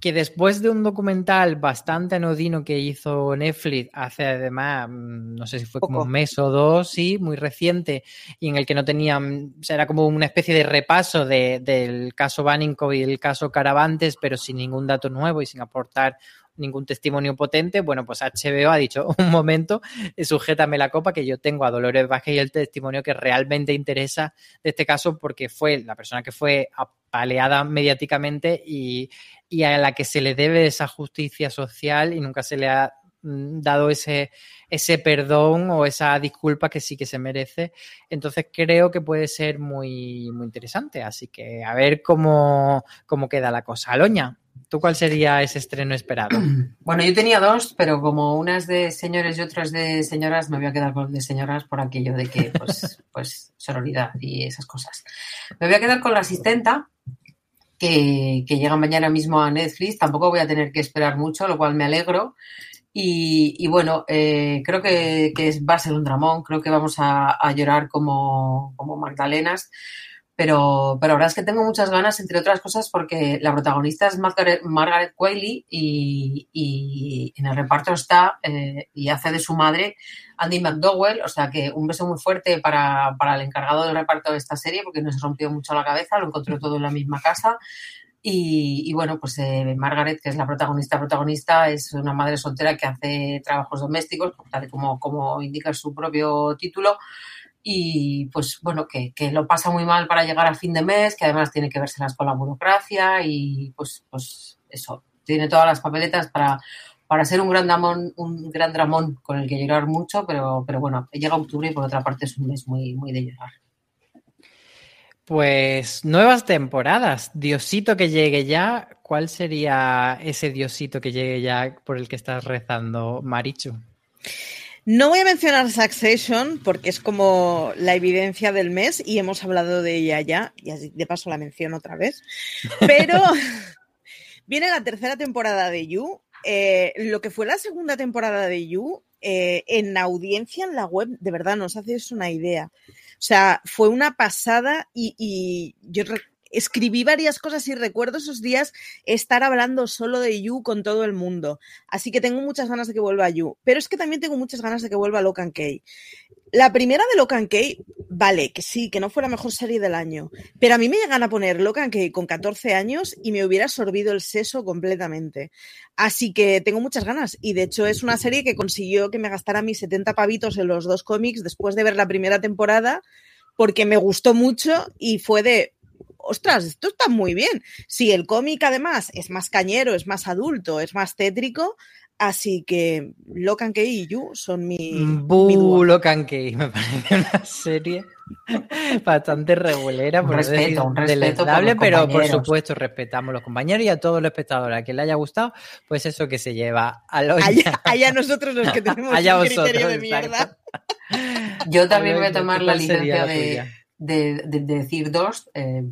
que después de un documental bastante anodino que hizo Netflix hace además, mm, no sé si fue como un mes o dos, sí, muy reciente, y en el que no tenían, era como una especie de repaso de, del caso Baninkoff y el caso Caravantes, pero sin ningún dato nuevo y sin aportar ningún testimonio potente, bueno, pues HBO ha dicho, un momento, sujétame la copa que yo tengo a Dolores Vázquez y el testimonio que realmente interesa de este caso porque fue la persona que fue apaleada mediáticamente y, y a la que se le debe esa justicia social y nunca se le ha mm, dado ese, ese perdón o esa disculpa que sí que se merece. Entonces creo que puede ser muy, muy interesante. Así que a ver cómo, cómo queda la cosa. Aloña, ¿Tú cuál sería ese estreno esperado? Bueno, yo tenía dos, pero como unas de señores y otras de señoras, me voy a quedar con de señoras por aquello de que, pues, pues, sororidad y esas cosas. Me voy a quedar con la asistenta, que, llega mañana mismo a Netflix. Tampoco voy a tener que esperar mucho, lo cual me alegro. Y, bueno, eh, creo que, va a ser un dramón, creo que vamos a, llorar como, como Magdalenas Pero, pero la verdad es que tengo muchas ganas, entre otras cosas, porque la protagonista es Margaret, Margaret Qualley y, en el reparto está eh, y hace de su madre Andy McDowell. O sea que un beso muy fuerte para, para el encargado del reparto de esta serie, porque nos rompió mucho la cabeza, lo encontró todo en la misma casa. Y, bueno, pues eh, Margaret, que es la protagonista protagonista, es una madre soltera que hace trabajos domésticos, tal como, como indica su propio título, y pues bueno, que, que, lo pasa muy mal para llegar a fin de mes, que además tiene que verse con la burocracia y pues, pues eso, tiene todas las papeletas para, para ser un gran dramón, un gran dramón con el que llorar mucho, pero, pero bueno, llega octubre y por otra parte es un mes muy, muy de llorar. Pues nuevas temporadas. Diosito que llegue ya. ¿Cuál sería ese Diosito que llegue ya por el que estás rezando, Marichu? No voy a mencionar Succession porque es como la evidencia del mes y hemos hablado de ella ya, y así de paso la menciono otra vez. Pero viene la tercera temporada de You. Eh, lo que fue la segunda temporada de You, eh, en audiencia en la web, de verdad, nos haces una idea. O sea, fue una pasada y, yo escribí varias cosas y recuerdo esos días estar hablando solo de You con todo el mundo. Así que tengo muchas ganas de que vuelva You. Pero es que también tengo muchas ganas de que vuelva Locan Key. La primera de Locan Key, vale, que sí, que no fue la mejor serie del año. Pero a mí me llegan a poner Locan Key con 14 años y me hubiera sorbido el seso completamente. Así que tengo muchas ganas. Y de hecho es una serie que consiguió que me gastara mis 70 pavitos en los dos cómics después de ver la primera temporada, porque me gustó mucho y fue de, ostras, esto está muy bien. Si el cómic además es más cañero, es más adulto, es más tétrico, Así que Locan Key y You son mi. Boo, Locan Key, me parece una serie bastante regulera, un respeto, un respeto pero por supuesto respetamos a los compañeros y a todos los espectadores. A quien le haya gustado, pues eso que se lleva a los. Allá, nosotros los que tenemos allá un criterio de mierda. Yo también voy a tomar la licencia de, decir dos. Eh,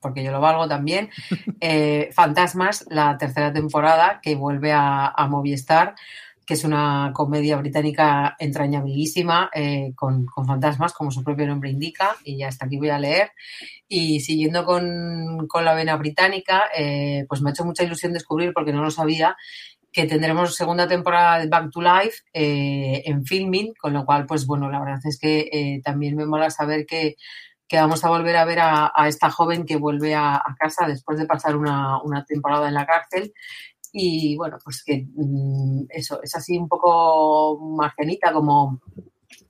porque yo lo valgo también, eh, Fantasmas, la tercera temporada, que vuelve a, Movistar, que es una comedia británica entrañabilísima, eh, con, fantasmas, como su propio nombre indica, y ya hasta aquí voy a leer. Y siguiendo con, la vena británica, eh, pues me ha hecho mucha ilusión descubrir, porque no lo sabía, que tendremos segunda temporada de Back to Life en filming, con lo cual, pues bueno, la verdad es que también me mola saber que vamos a volver a ver a, esta joven que vuelve a, casa después de pasar una, temporada en la cárcel. Y bueno, pues que mm, eso, es así un poco margenita como,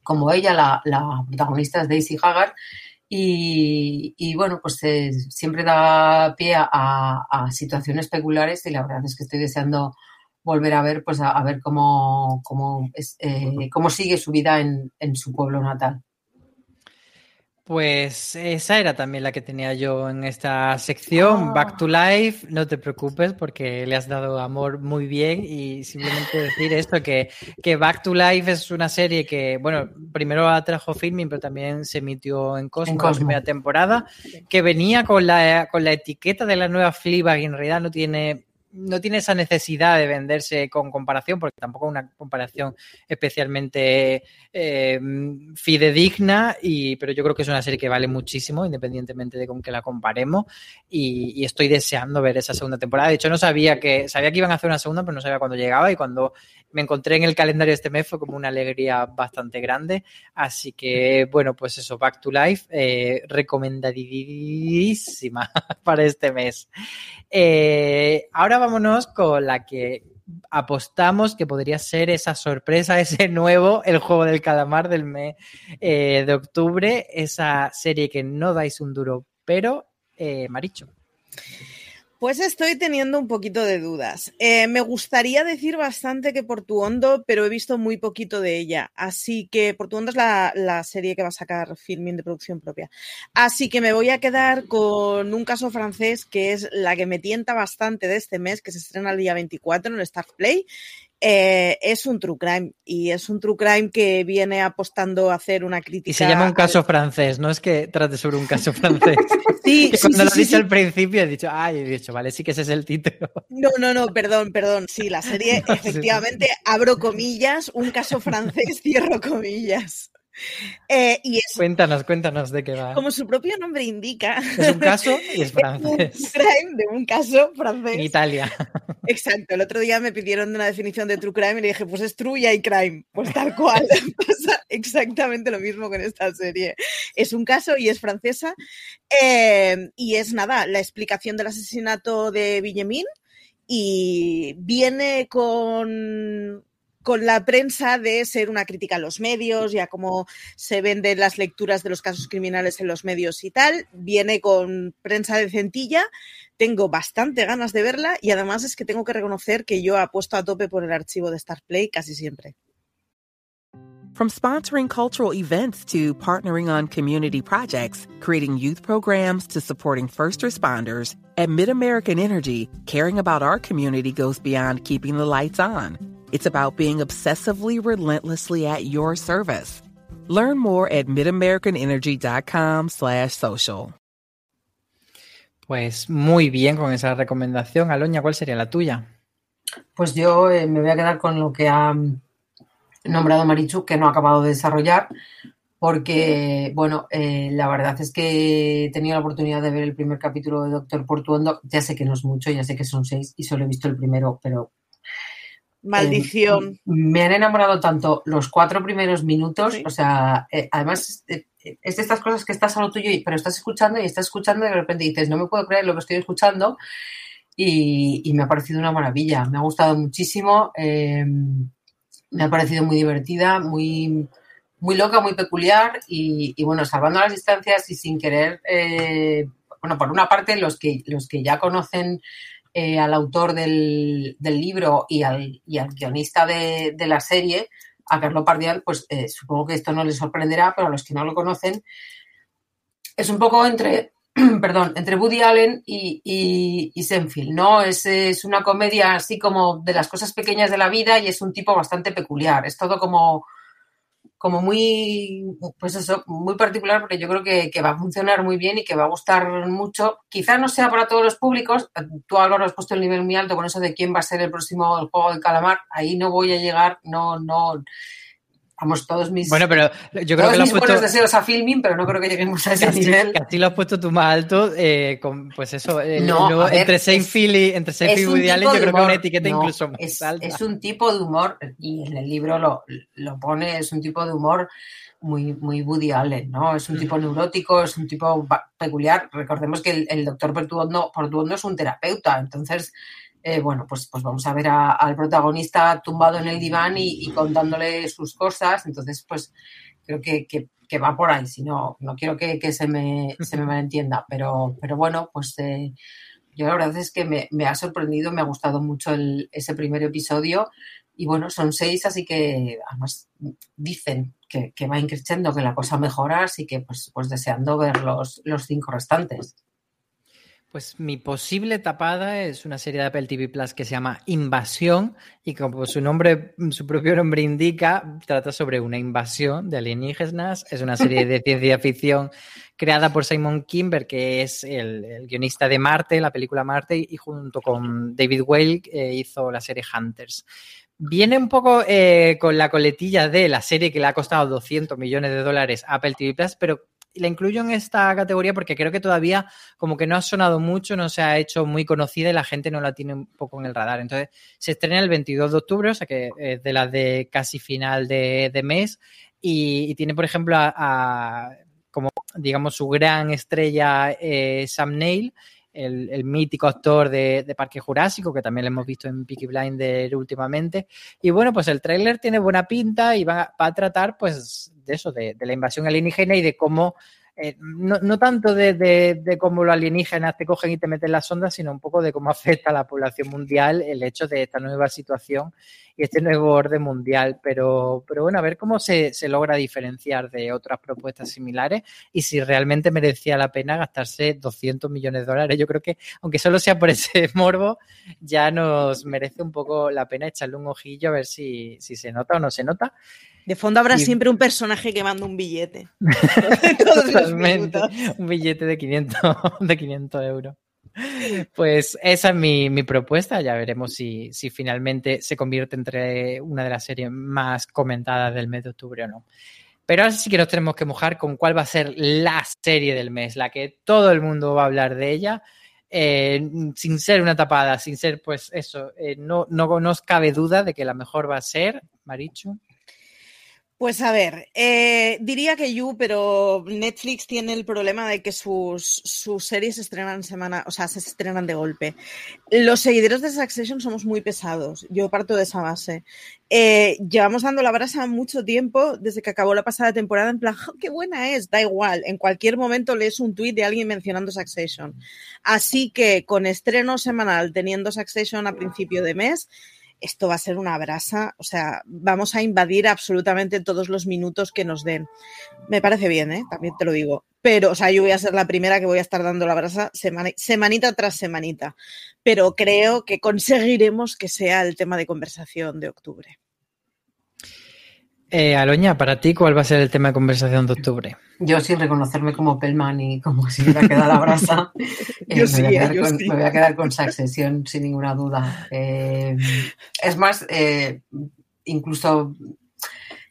como ella, la, protagonista es Daisy Haggard. Y, bueno, pues eh, siempre da pie a, situaciones peculiares y la verdad es que estoy deseando volver a ver, pues a, ver cómo, cómo, eh, cómo sigue su vida en su pueblo natal. Pues esa era también la que tenía yo en esta sección, Back to Life. No te preocupes porque le has dado amor muy bien y simplemente decir esto, que, que Back to Life es una serie que, bueno, primero atrajo filming, pero también se emitió en Cosmo, en la primera temporada, que venía con la, con la etiqueta de la nueva Fleabag y en realidad no tiene no tiene esa necesidad de venderse con comparación, porque tampoco es una comparación especialmente eh, fidedigna, y, pero yo creo que es una serie que vale muchísimo, independientemente de con qué la comparemos, y, estoy deseando ver esa segunda temporada. De hecho, no sabía que, sabía que iban a hacer una segunda, pero no sabía cuándo llegaba, y cuando me encontré en el calendario este mes fue como una alegría bastante grande. Así que, bueno, pues eso, Back to Life, eh, recomendadísima para este mes. Eh, ahora vámonos con la que apostamos que podría ser esa sorpresa, ese nuevo, el juego del calamar del mes eh, de octubre, esa serie que no dais un duro, pero eh, Maricho. Pues estoy teniendo un poquito de dudas. Eh, me gustaría decir bastante que Por tu Hondo, pero he visto muy poquito de ella. Así que Por tu Hondo es la, serie que va a sacar filming de producción propia. Así que me voy a quedar con un caso francés que es la que me tienta bastante de este mes, que se estrena el día 24 en el Star Play eh, es un true crime y es un true crime que viene apostando a hacer una crítica. Y se llama un caso francés, no es que trate sobre un caso francés. sí, cuando lo he dicho al principio he dicho, ay, he dicho, vale, sí que ese es el título. No, no, no, perdón, perdón. Sí, la serie, efectivamente, abro comillas, un caso francés, cierro comillas. Eh, y es, Cuéntanos, cuéntanos de qué va. como su propio nombre indica, Es un caso y es un francés. crime de un caso En francés. Italia. Exacto, el otro día me pidieron una definición de true crime y le dije, pues es true y hay crime. Pues tal cual, pasa exactamente lo mismo con esta serie. Es un caso y es francesa. eh, y es nada, la explicación del asesinato de Villemin y viene con, con la prensa de ser una crítica a los medios y a cómo se venden las lecturas de los casos criminales en los medios y tal. Viene con prensa de centilla. Tengo bastante ganas de verla y además es que tengo que reconocer que yo apuesto a tope por el archivo de Star Play casi siempre. From sponsoring cultural events to partnering on community projects, creating youth programs to supporting first responders, at MidAmerican Energy, caring about our community goes beyond keeping the lights on. It's about being obsessively relentlessly at your service. Learn more at midamericanenergy.com slash social. Pues muy bien con esa recomendación. Aloña, ¿cuál sería la tuya? Pues yo eh, me voy a quedar con lo que ha nombrado Marichu, que no ha acabado de desarrollar, porque, bueno, eh, la verdad es que he tenido la oportunidad de ver el primer capítulo de Doctor Portuondo. Ya sé que no es mucho, ya sé que son seis y solo he visto el primero, pero Maldición. eh, me han enamorado tanto los cuatro primeros minutos, Sí. o sea, eh, además eh, es de estas cosas que estás a lo tuyo, y- pero estás escuchando y estás escuchando y de repente dices, no me puedo creer lo que estoy escuchando y, y me ha parecido una maravilla, me ha gustado muchísimo, eh, me ha parecido muy divertida, muy, muy loca, muy peculiar y, y bueno, salvando las distancias y sin querer, bueno, por una parte los que, los que ya conocen eh, al autor del, del libro y al, y al guionista de, de la serie, a Carlo Pardial, pues eh, supongo que esto no les sorprenderá, pero a los que no lo conocen, es un poco entre, perdón, entre Woody Allen y, y, y Senfield, ¿no? Es, es una comedia así como de las cosas pequeñas de la vida y es un tipo bastante peculiar. Es todo como, como muy, pues eso, muy particular porque yo creo que, que va a funcionar muy bien y que va a gustar mucho. Quizá no sea para todos los públicos. Tú, Álvaro, has puesto el nivel muy alto con eso de quién va a ser el próximo juego del calamar. Ahí no voy a llegar, no, no. Vamos, todos mis, Bueno, pero yo creo todos que mis buenos deseos a filming, pero no creo que lleguemos a ese Casi, nivel. casi lo has puesto tú más alto, eh, con, pues eso, eh, No, luego a ver, entre Seinfeld y, entre Seinfeld y Woody Allen, yo creo que una humor. etiqueta No, incluso más es, alta. es un tipo de humor, y en el libro lo, lo pone, es un tipo de humor muy, muy Woody Allen, ¿no? Es un tipo neurótico, es un tipo peculiar. Recordemos que el, el doctor Portuondo, Portuondo es un terapeuta, entonces, eh, bueno, pues, pues vamos a ver a- al protagonista tumbado en el diván y, y contándole sus cosas, entonces, pues creo que, que- que va por ahí, si no, no quiero que, que se, me, se me malentienda, pero, pero bueno, pues... eh, yo la verdad es que me, me ha sorprendido, me ha gustado mucho el- ese primer episodio. Y bueno, son seis, así que además dicen que, que va increciendo, que la cosa mejora, así que pues, pues deseando ver los, los cinco restantes. Pues mi posible tapada es una serie de Apple TV Plus que se llama Invasión y como su nombre, su propio nombre indica, trata sobre una invasión de alienígenas. Es una serie de ciencia ficción creada por Simon Kimber, que es el, el guionista de Marte, la película Marte, y junto con David Whale eh, hizo la serie Hunters. Viene un poco eh, con la coletilla de la serie que le ha costado 200 millones de dólares a Apple TV Plus, pero la incluyo en esta categoría porque creo que todavía como que no ha sonado mucho, no se ha hecho muy conocida y la gente no la tiene un poco en el radar. Entonces, se estrena el 22 de octubre, o sea que es de las de casi final de, de mes y, tiene, por ejemplo, a, como, digamos, su gran estrella eh, Sam el, mítico actor de, de, Parque Jurásico, que también lo hemos visto en Peaky Blinder últimamente. Y bueno, pues el tráiler tiene buena pinta y va, va, a tratar, pues, de eso, de la invasión alienígena y de cómo, eh, no, no, tanto de, de, cómo los alienígenas te cogen y te meten las ondas, sino un poco de cómo afecta a la población mundial el hecho de esta nueva situación y este nuevo orden mundial. Pero, pero bueno, a ver cómo se, se logra diferenciar de otras propuestas similares y si realmente merecía la pena gastarse 200 millones de dólares. Yo creo que, aunque solo sea por ese morbo, ya nos merece un poco la pena echarle un ojillo a ver si, si se nota o no se nota. De fondo habrá y... siempre un personaje que manda un billete. Totalmente. Un billete de 500, de 500 euros. Pues esa es mi, mi propuesta. Ya veremos si, si, finalmente se convierte entre una de las series más comentadas del mes de octubre o no. Pero ahora sí que nos tenemos que mojar con cuál va a ser la serie del mes, la que todo el mundo va a hablar de ella, eh, sin ser una tapada, sin ser, pues eso, eh, no, no nos cabe duda de que la mejor va a ser, Marichu. Pues a ver, eh, diría que You, pero Netflix tiene el problema de que sus, sus series se estrenan semana, o sea, se estrenan de golpe. Los seguidores de Succession somos muy pesados. Yo parto de esa base. Eh, llevamos dando la brasa mucho tiempo desde que acabó la pasada temporada. En plan, qué buena es, da igual. En cualquier momento lees un tuit de alguien mencionando Succession. Así que con estreno semanal, teniendo Succession a principio de mes esto va a ser una brasa, o sea, vamos a invadir absolutamente todos los minutos que nos den. Me parece bien, ¿eh? también te lo digo. Pero, o sea, yo voy a ser la primera que voy a estar dando la brasa semanita tras semanita. Pero creo que conseguiremos que sea el tema de conversación de octubre. Eh, Aloña, para ti, ¿cuál va a ser el tema de conversación de octubre? Yo sin reconocerme como Pelman y como si hubiera quedado la brasa, eh, me, voy a con, me, voy a quedar con Succession sin ninguna duda. Eh, es más, eh, incluso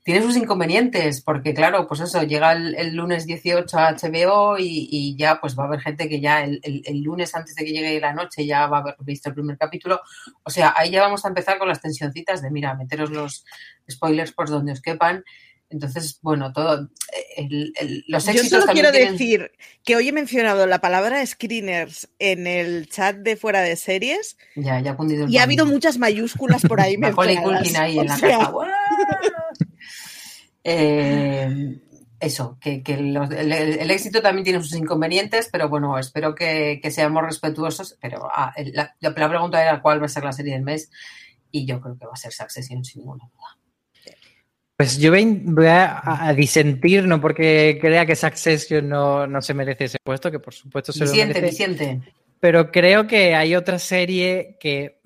tiene sus inconvenientes, porque claro, pues eso, llega el, lunes 18 a HBO y, ya pues va a haber gente que ya el, lunes antes de que llegue la noche ya va a haber visto el primer capítulo. O sea, ahí ya vamos a empezar con las tensioncitas de, mira, meteros los spoilers por donde os quepan. Entonces, bueno, todo. los éxitos Yo solo quiero decir que hoy he mencionado la palabra screeners en el chat de fuera de series. Ya, ya ha cundido Y ha habido muchas mayúsculas por ahí. Culkin ahí en la casa. Eh, eso, que, el, éxito también tiene sus inconvenientes, pero bueno, espero que, seamos respetuosos. Pero ah, la, pregunta era cuál va a ser la serie del mes y yo creo que va a ser Succession sin ninguna duda. Pues yo voy a, disentir, no porque crea que Succession no, no se merece ese puesto, que por supuesto se lo merece. Disiente. Pero creo que hay otra serie que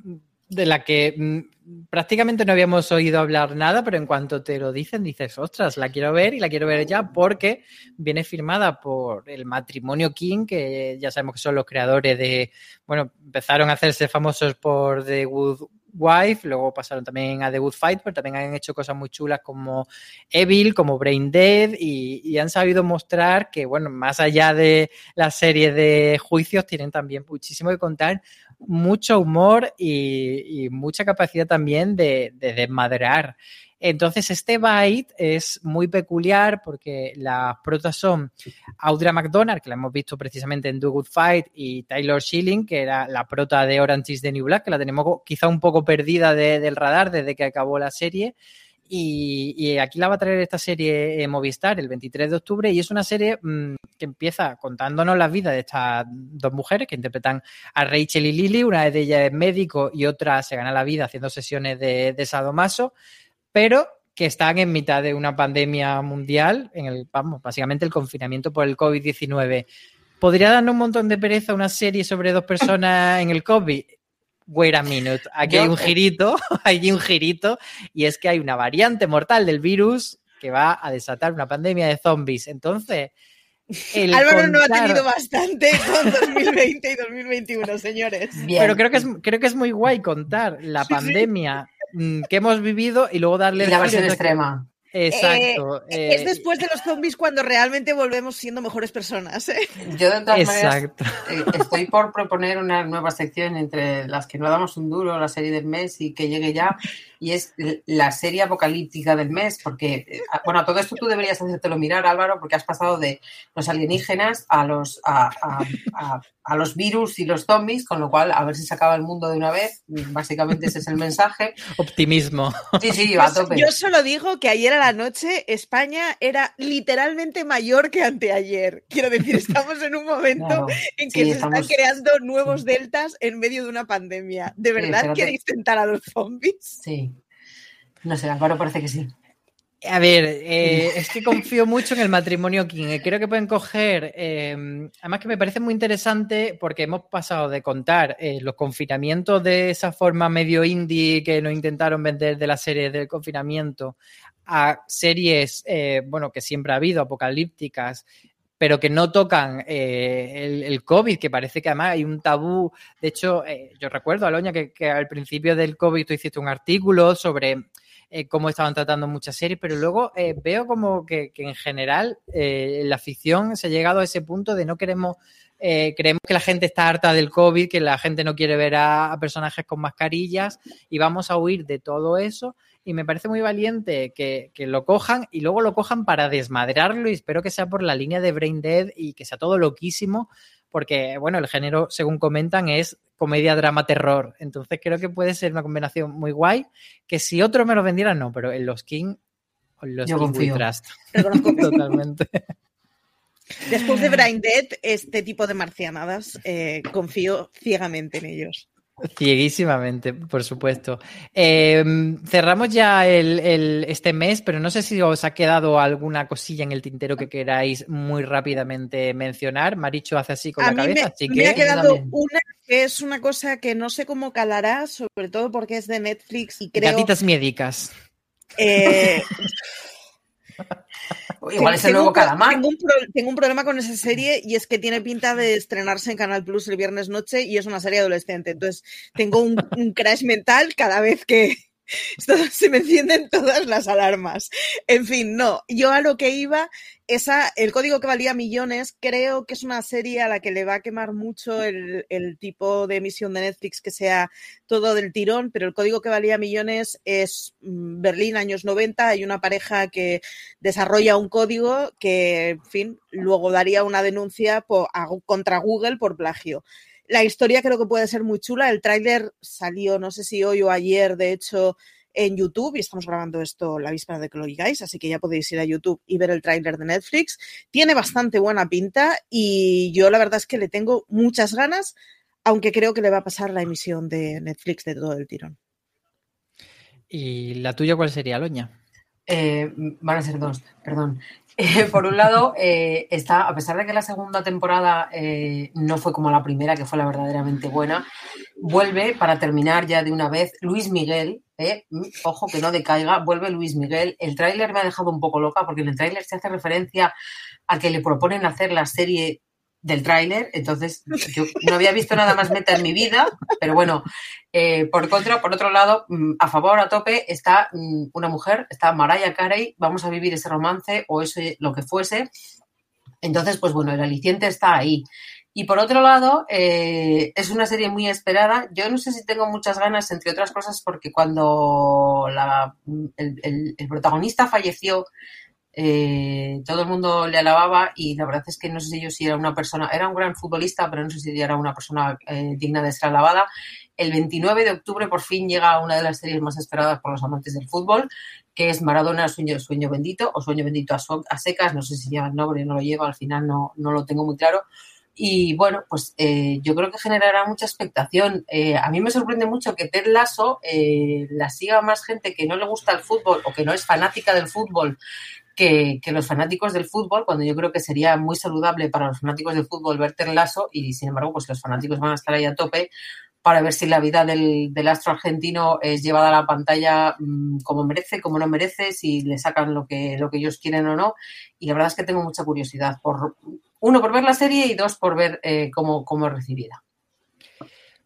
de la que mm, prácticamente no habíamos oído hablar nada, pero en cuanto te lo dicen, dices, ostras, la quiero ver y la quiero ver ya porque viene firmada por el matrimonio King, que ya sabemos que son los creadores de, bueno, empezaron a hacerse famosos por The Good Wife, luego pasaron también a The Good Fight, pero también han hecho cosas muy chulas como Evil, como Brain Dead y, y han sabido mostrar que, bueno, más allá de la serie de juicios, tienen también muchísimo que contar mucho humor y, mucha capacidad también de, desmadrear. Entonces, este bite es muy peculiar porque las protas son Audra McDonald, que la hemos visto precisamente en Do Good Fight, y Taylor Schilling, que era la prota de Orange is the New Black, que la tenemos quizá un poco perdida del radar desde que acabó la serie. Y, aquí la va a traer esta serie Movistar el 23 de octubre y es una serie mm, que empieza contándonos la vida de estas dos mujeres que interpretan a Rachel y Lily. Una de ellas es médico y otra se gana la vida haciendo sesiones de, de sadomaso, pero que están en mitad de una pandemia mundial, en el, vamos, básicamente el confinamiento por el COVID-19. ¿Podría darnos un montón de pereza una serie sobre dos personas en el COVID? Wait a minute, aquí hay un girito, hay un girito, y es que hay una variante mortal del virus que va a desatar una pandemia de zombies. Entonces, Álvaro no ha tenido bastante con 2020 y 2021, señores. Pero creo que, es, creo que es muy guay contar la pandemia mm, que hemos vivido y luego darle... la versión extrema. Exacto. Eh, es eh, después de los zombies cuando realmente volvemos siendo mejores personas. ¿eh? Yo de todas Exacto. maneras estoy por proponer una nueva sección entre las que no damos un duro, la serie del mes y que llegue ya, y es la serie apocalíptica del mes, porque, bueno, todo esto tú deberías hacértelo mirar, Álvaro, porque has pasado de los alienígenas a los, a, a los virus y los zombies, con lo cual a ver si se acaba el mundo de una vez. Básicamente ese es el mensaje. Optimismo. Sí, sí, va a tope. Yo solo digo que ayer a la noche España era literalmente mayor que anteayer. Quiero decir, estamos en un momento en que se están creando nuevos deltas en medio de una pandemia. ¿De verdad queréis tentar a los zombies? Sí. No sé, Álvaro parece que sí. A ver, eh, es que confío mucho en el matrimonio King. Eh, creo que pueden coger, eh, además que me parece muy interesante porque hemos pasado de contar los confinamientos de esa forma medio indie que nos intentaron vender de la serie del confinamiento a series, bueno, que siempre ha habido, apocalípticas, pero que no tocan el, el, COVID, que parece que además hay un tabú. De hecho, yo recuerdo, Aloña, que, que al principio del COVID tú hiciste un artículo sobre eh, cómo estaban tratando muchas series, pero luego eh, veo como que, que en general eh, la ficción se ha llegado a ese punto de no queremos eh, creemos que la gente está harta del COVID, que la gente no quiere ver a, a, personajes con mascarillas y vamos a huir de todo eso. Y me parece muy valiente que, que, lo cojan y luego lo cojan para desmadrarlo y espero que sea por la línea de Brain Dead y que sea todo loquísimo, porque, bueno, el género, según comentan, es comedia, drama, terror. Entonces creo que puede ser una combinación muy guay, que si otro me lo vendieran, no, pero en los King, los Yo King confío. trust. Totalmente. Después de Brain Dead, este tipo de marcianadas, eh, confío ciegamente en ellos. Cieguísimamente, por supuesto. Eh, cerramos ya el, el, este mes, pero no sé si os ha quedado alguna cosilla en el tintero que queráis muy rápidamente mencionar. Maricho hace así con A la cabeza, me, así me que ha quedado una que es una cosa que no sé cómo calará, sobre todo porque es de Netflix y creo. Gatitas miedicas. Eh, Igual es el nuevo calamar. Tengo un, pro- tengo un problema con esa serie y es que tiene pinta de estrenarse en Canal Plus el viernes noche y es una serie adolescente. Entonces tengo un, un crash mental cada vez que se me encienden todas las alarmas. En fin, no. Yo a lo que iba, esa, el código que valía millones, creo que es una serie a la que le va a quemar mucho el, el tipo de emisión de Netflix que sea todo del tirón, pero el código que valía millones es mm, Berlín, años 90. Hay una pareja que desarrolla un código que, en fin, luego daría una denuncia por, contra Google por plagio. La historia creo que puede ser muy chula. El tráiler salió, no sé si hoy o ayer, de hecho, en YouTube y estamos grabando esto la víspera de que lo oigáis, así que ya podéis ir a YouTube y ver el tráiler de Netflix. Tiene bastante buena pinta y yo la verdad es que le tengo muchas ganas, aunque creo que le va a pasar la emisión de Netflix de todo el tirón. ¿Y la tuya cuál sería, Loña? Eh, van a ser dos, perdón. Eh, por un lado, eh, está, a pesar de que la segunda temporada eh, no fue como la primera, que fue la verdaderamente buena, vuelve para terminar ya de una vez Luis Miguel. Eh, ojo que no decaiga, vuelve Luis Miguel. El tráiler me ha dejado un poco loca porque en el tráiler se hace referencia a que le proponen hacer la serie del tráiler, entonces yo no había visto nada más meta en mi vida, pero bueno, eh, por contra, por otro lado, mm, a favor, a tope, está mm, una mujer, está Mariah Carey, vamos a vivir ese romance o ese lo que fuese. Entonces, pues bueno, el aliciente está ahí. Y por otro lado, eh, es una serie muy esperada. Yo no sé si tengo muchas ganas, entre otras cosas, porque cuando la- el, protagonista falleció, eh, todo el mundo le alababa y la verdad es que no sé yo si era una persona, era un gran futbolista, pero no sé si era una persona eh, digna de ser alabada. El 29 de octubre por fin llega una de las series más esperadas por los amantes del fútbol, que es Maradona Sueño, Sueño Bendito o Sueño Bendito a, a secas, no sé si lleva el nombre, no lo lleva, al final no, no lo tengo muy claro. Y bueno, pues eh, yo creo que generará mucha expectación. Eh, a mí me sorprende mucho que Ted Lasso eh, la siga más gente que no le gusta el fútbol o que no es fanática del fútbol que, que los fanáticos del fútbol, cuando yo creo que sería muy saludable para los fanáticos del fútbol ver Ted Lasso y sin embargo pues los fanáticos van a estar ahí a tope para ver si la vida del, del astro argentino es llevada a la pantalla mmm, como merece, como no merece, si le sacan lo que, lo que ellos quieren o no. Y la verdad es que tengo mucha curiosidad, por uno, por ver la serie y dos, por ver eh, cómo, cómo es recibida.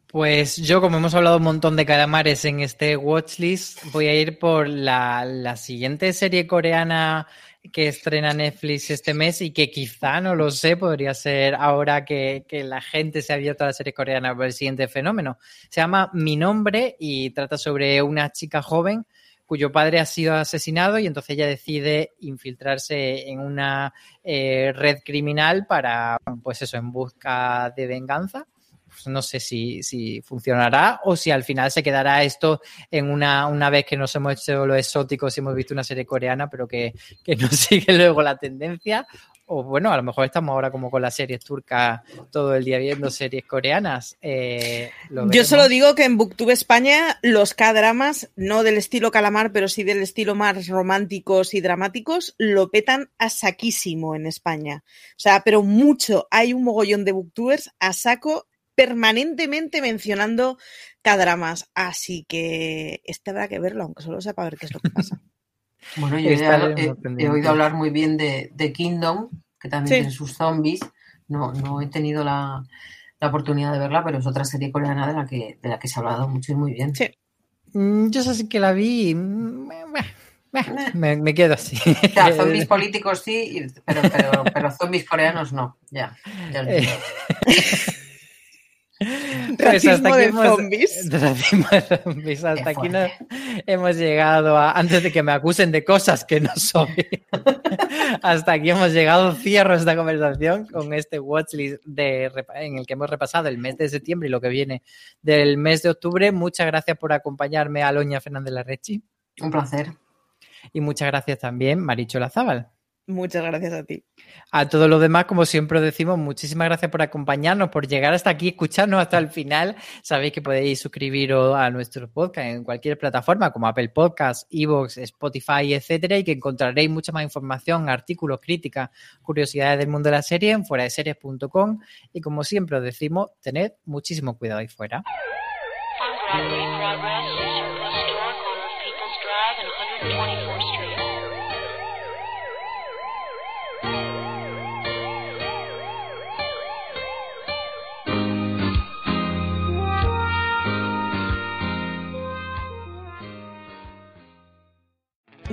Pues yo, como hemos hablado un montón de calamares en este watchlist, voy a ir por la, la siguiente serie coreana que estrena Netflix este mes y que quizá, no lo sé, podría ser ahora que, que, la gente se ha abierto a la serie coreana por el siguiente fenómeno. Se llama Mi Nombre y trata sobre una chica joven cuyo padre ha sido asesinado y entonces ella decide infiltrarse en una eh, red criminal para, pues eso, en busca de venganza pues no sé si, si, funcionará o si al final se quedará esto en una, una vez que nos hemos hecho los exóticos y hemos visto una serie coreana, pero que, que no sigue luego la tendencia. O bueno, a lo mejor estamos ahora como con las series turcas todo el día viendo series coreanas. Eh, Yo solo digo que en Booktube España los K-dramas, no del estilo calamar, pero sí del estilo más románticos y dramáticos, lo petan a saquísimo en España. O sea, pero mucho. Hay un mogollón de booktubers a saco permanentemente mencionando K-dramas. Así que este habrá que verlo, aunque solo sepa ver qué es lo que pasa. Bueno, yo he, he, oído hablar muy bien de, de Kingdom, que también sí. tiene sus zombies. No, no he tenido la, la, oportunidad de verla, pero es otra serie coreana de la que, de la que se ha hablado mucho y muy bien. Sí. Mm, Yo sé que la vi. mm, me, me quedo así. O sea, zombies políticos sí, pero, pero, pero zombies coreanos no. Ya. ya lo entiendo. Pues hasta Racismo aquí de hemos- zombies. Racismo de zombies. Hasta aquí no- fuerte. hemos llegado a. Antes de que me acusen de cosas que no soy. hasta aquí hemos llegado. Cierro esta conversación con este watchlist de, en el que hemos repasado el mes de septiembre y lo que viene del mes de octubre. Muchas gracias por acompañarme, Aloña Fernández Larrechi. Un placer. Y muchas gracias también, Maricho Lazábal. Muchas gracias a ti. A todos los demás, como siempre os decimos, muchísimas gracias por acompañarnos, por llegar hasta aquí, escucharnos hasta el final. Sabéis que podéis suscribiros a nuestro podcast en cualquier plataforma como Apple Podcasts, Evox, Spotify, etcétera, y que encontraréis mucha más información, artículos, críticas, curiosidades del mundo de la serie en fuera de series.com. Y como siempre os decimos, tened muchísimo cuidado ahí fuera.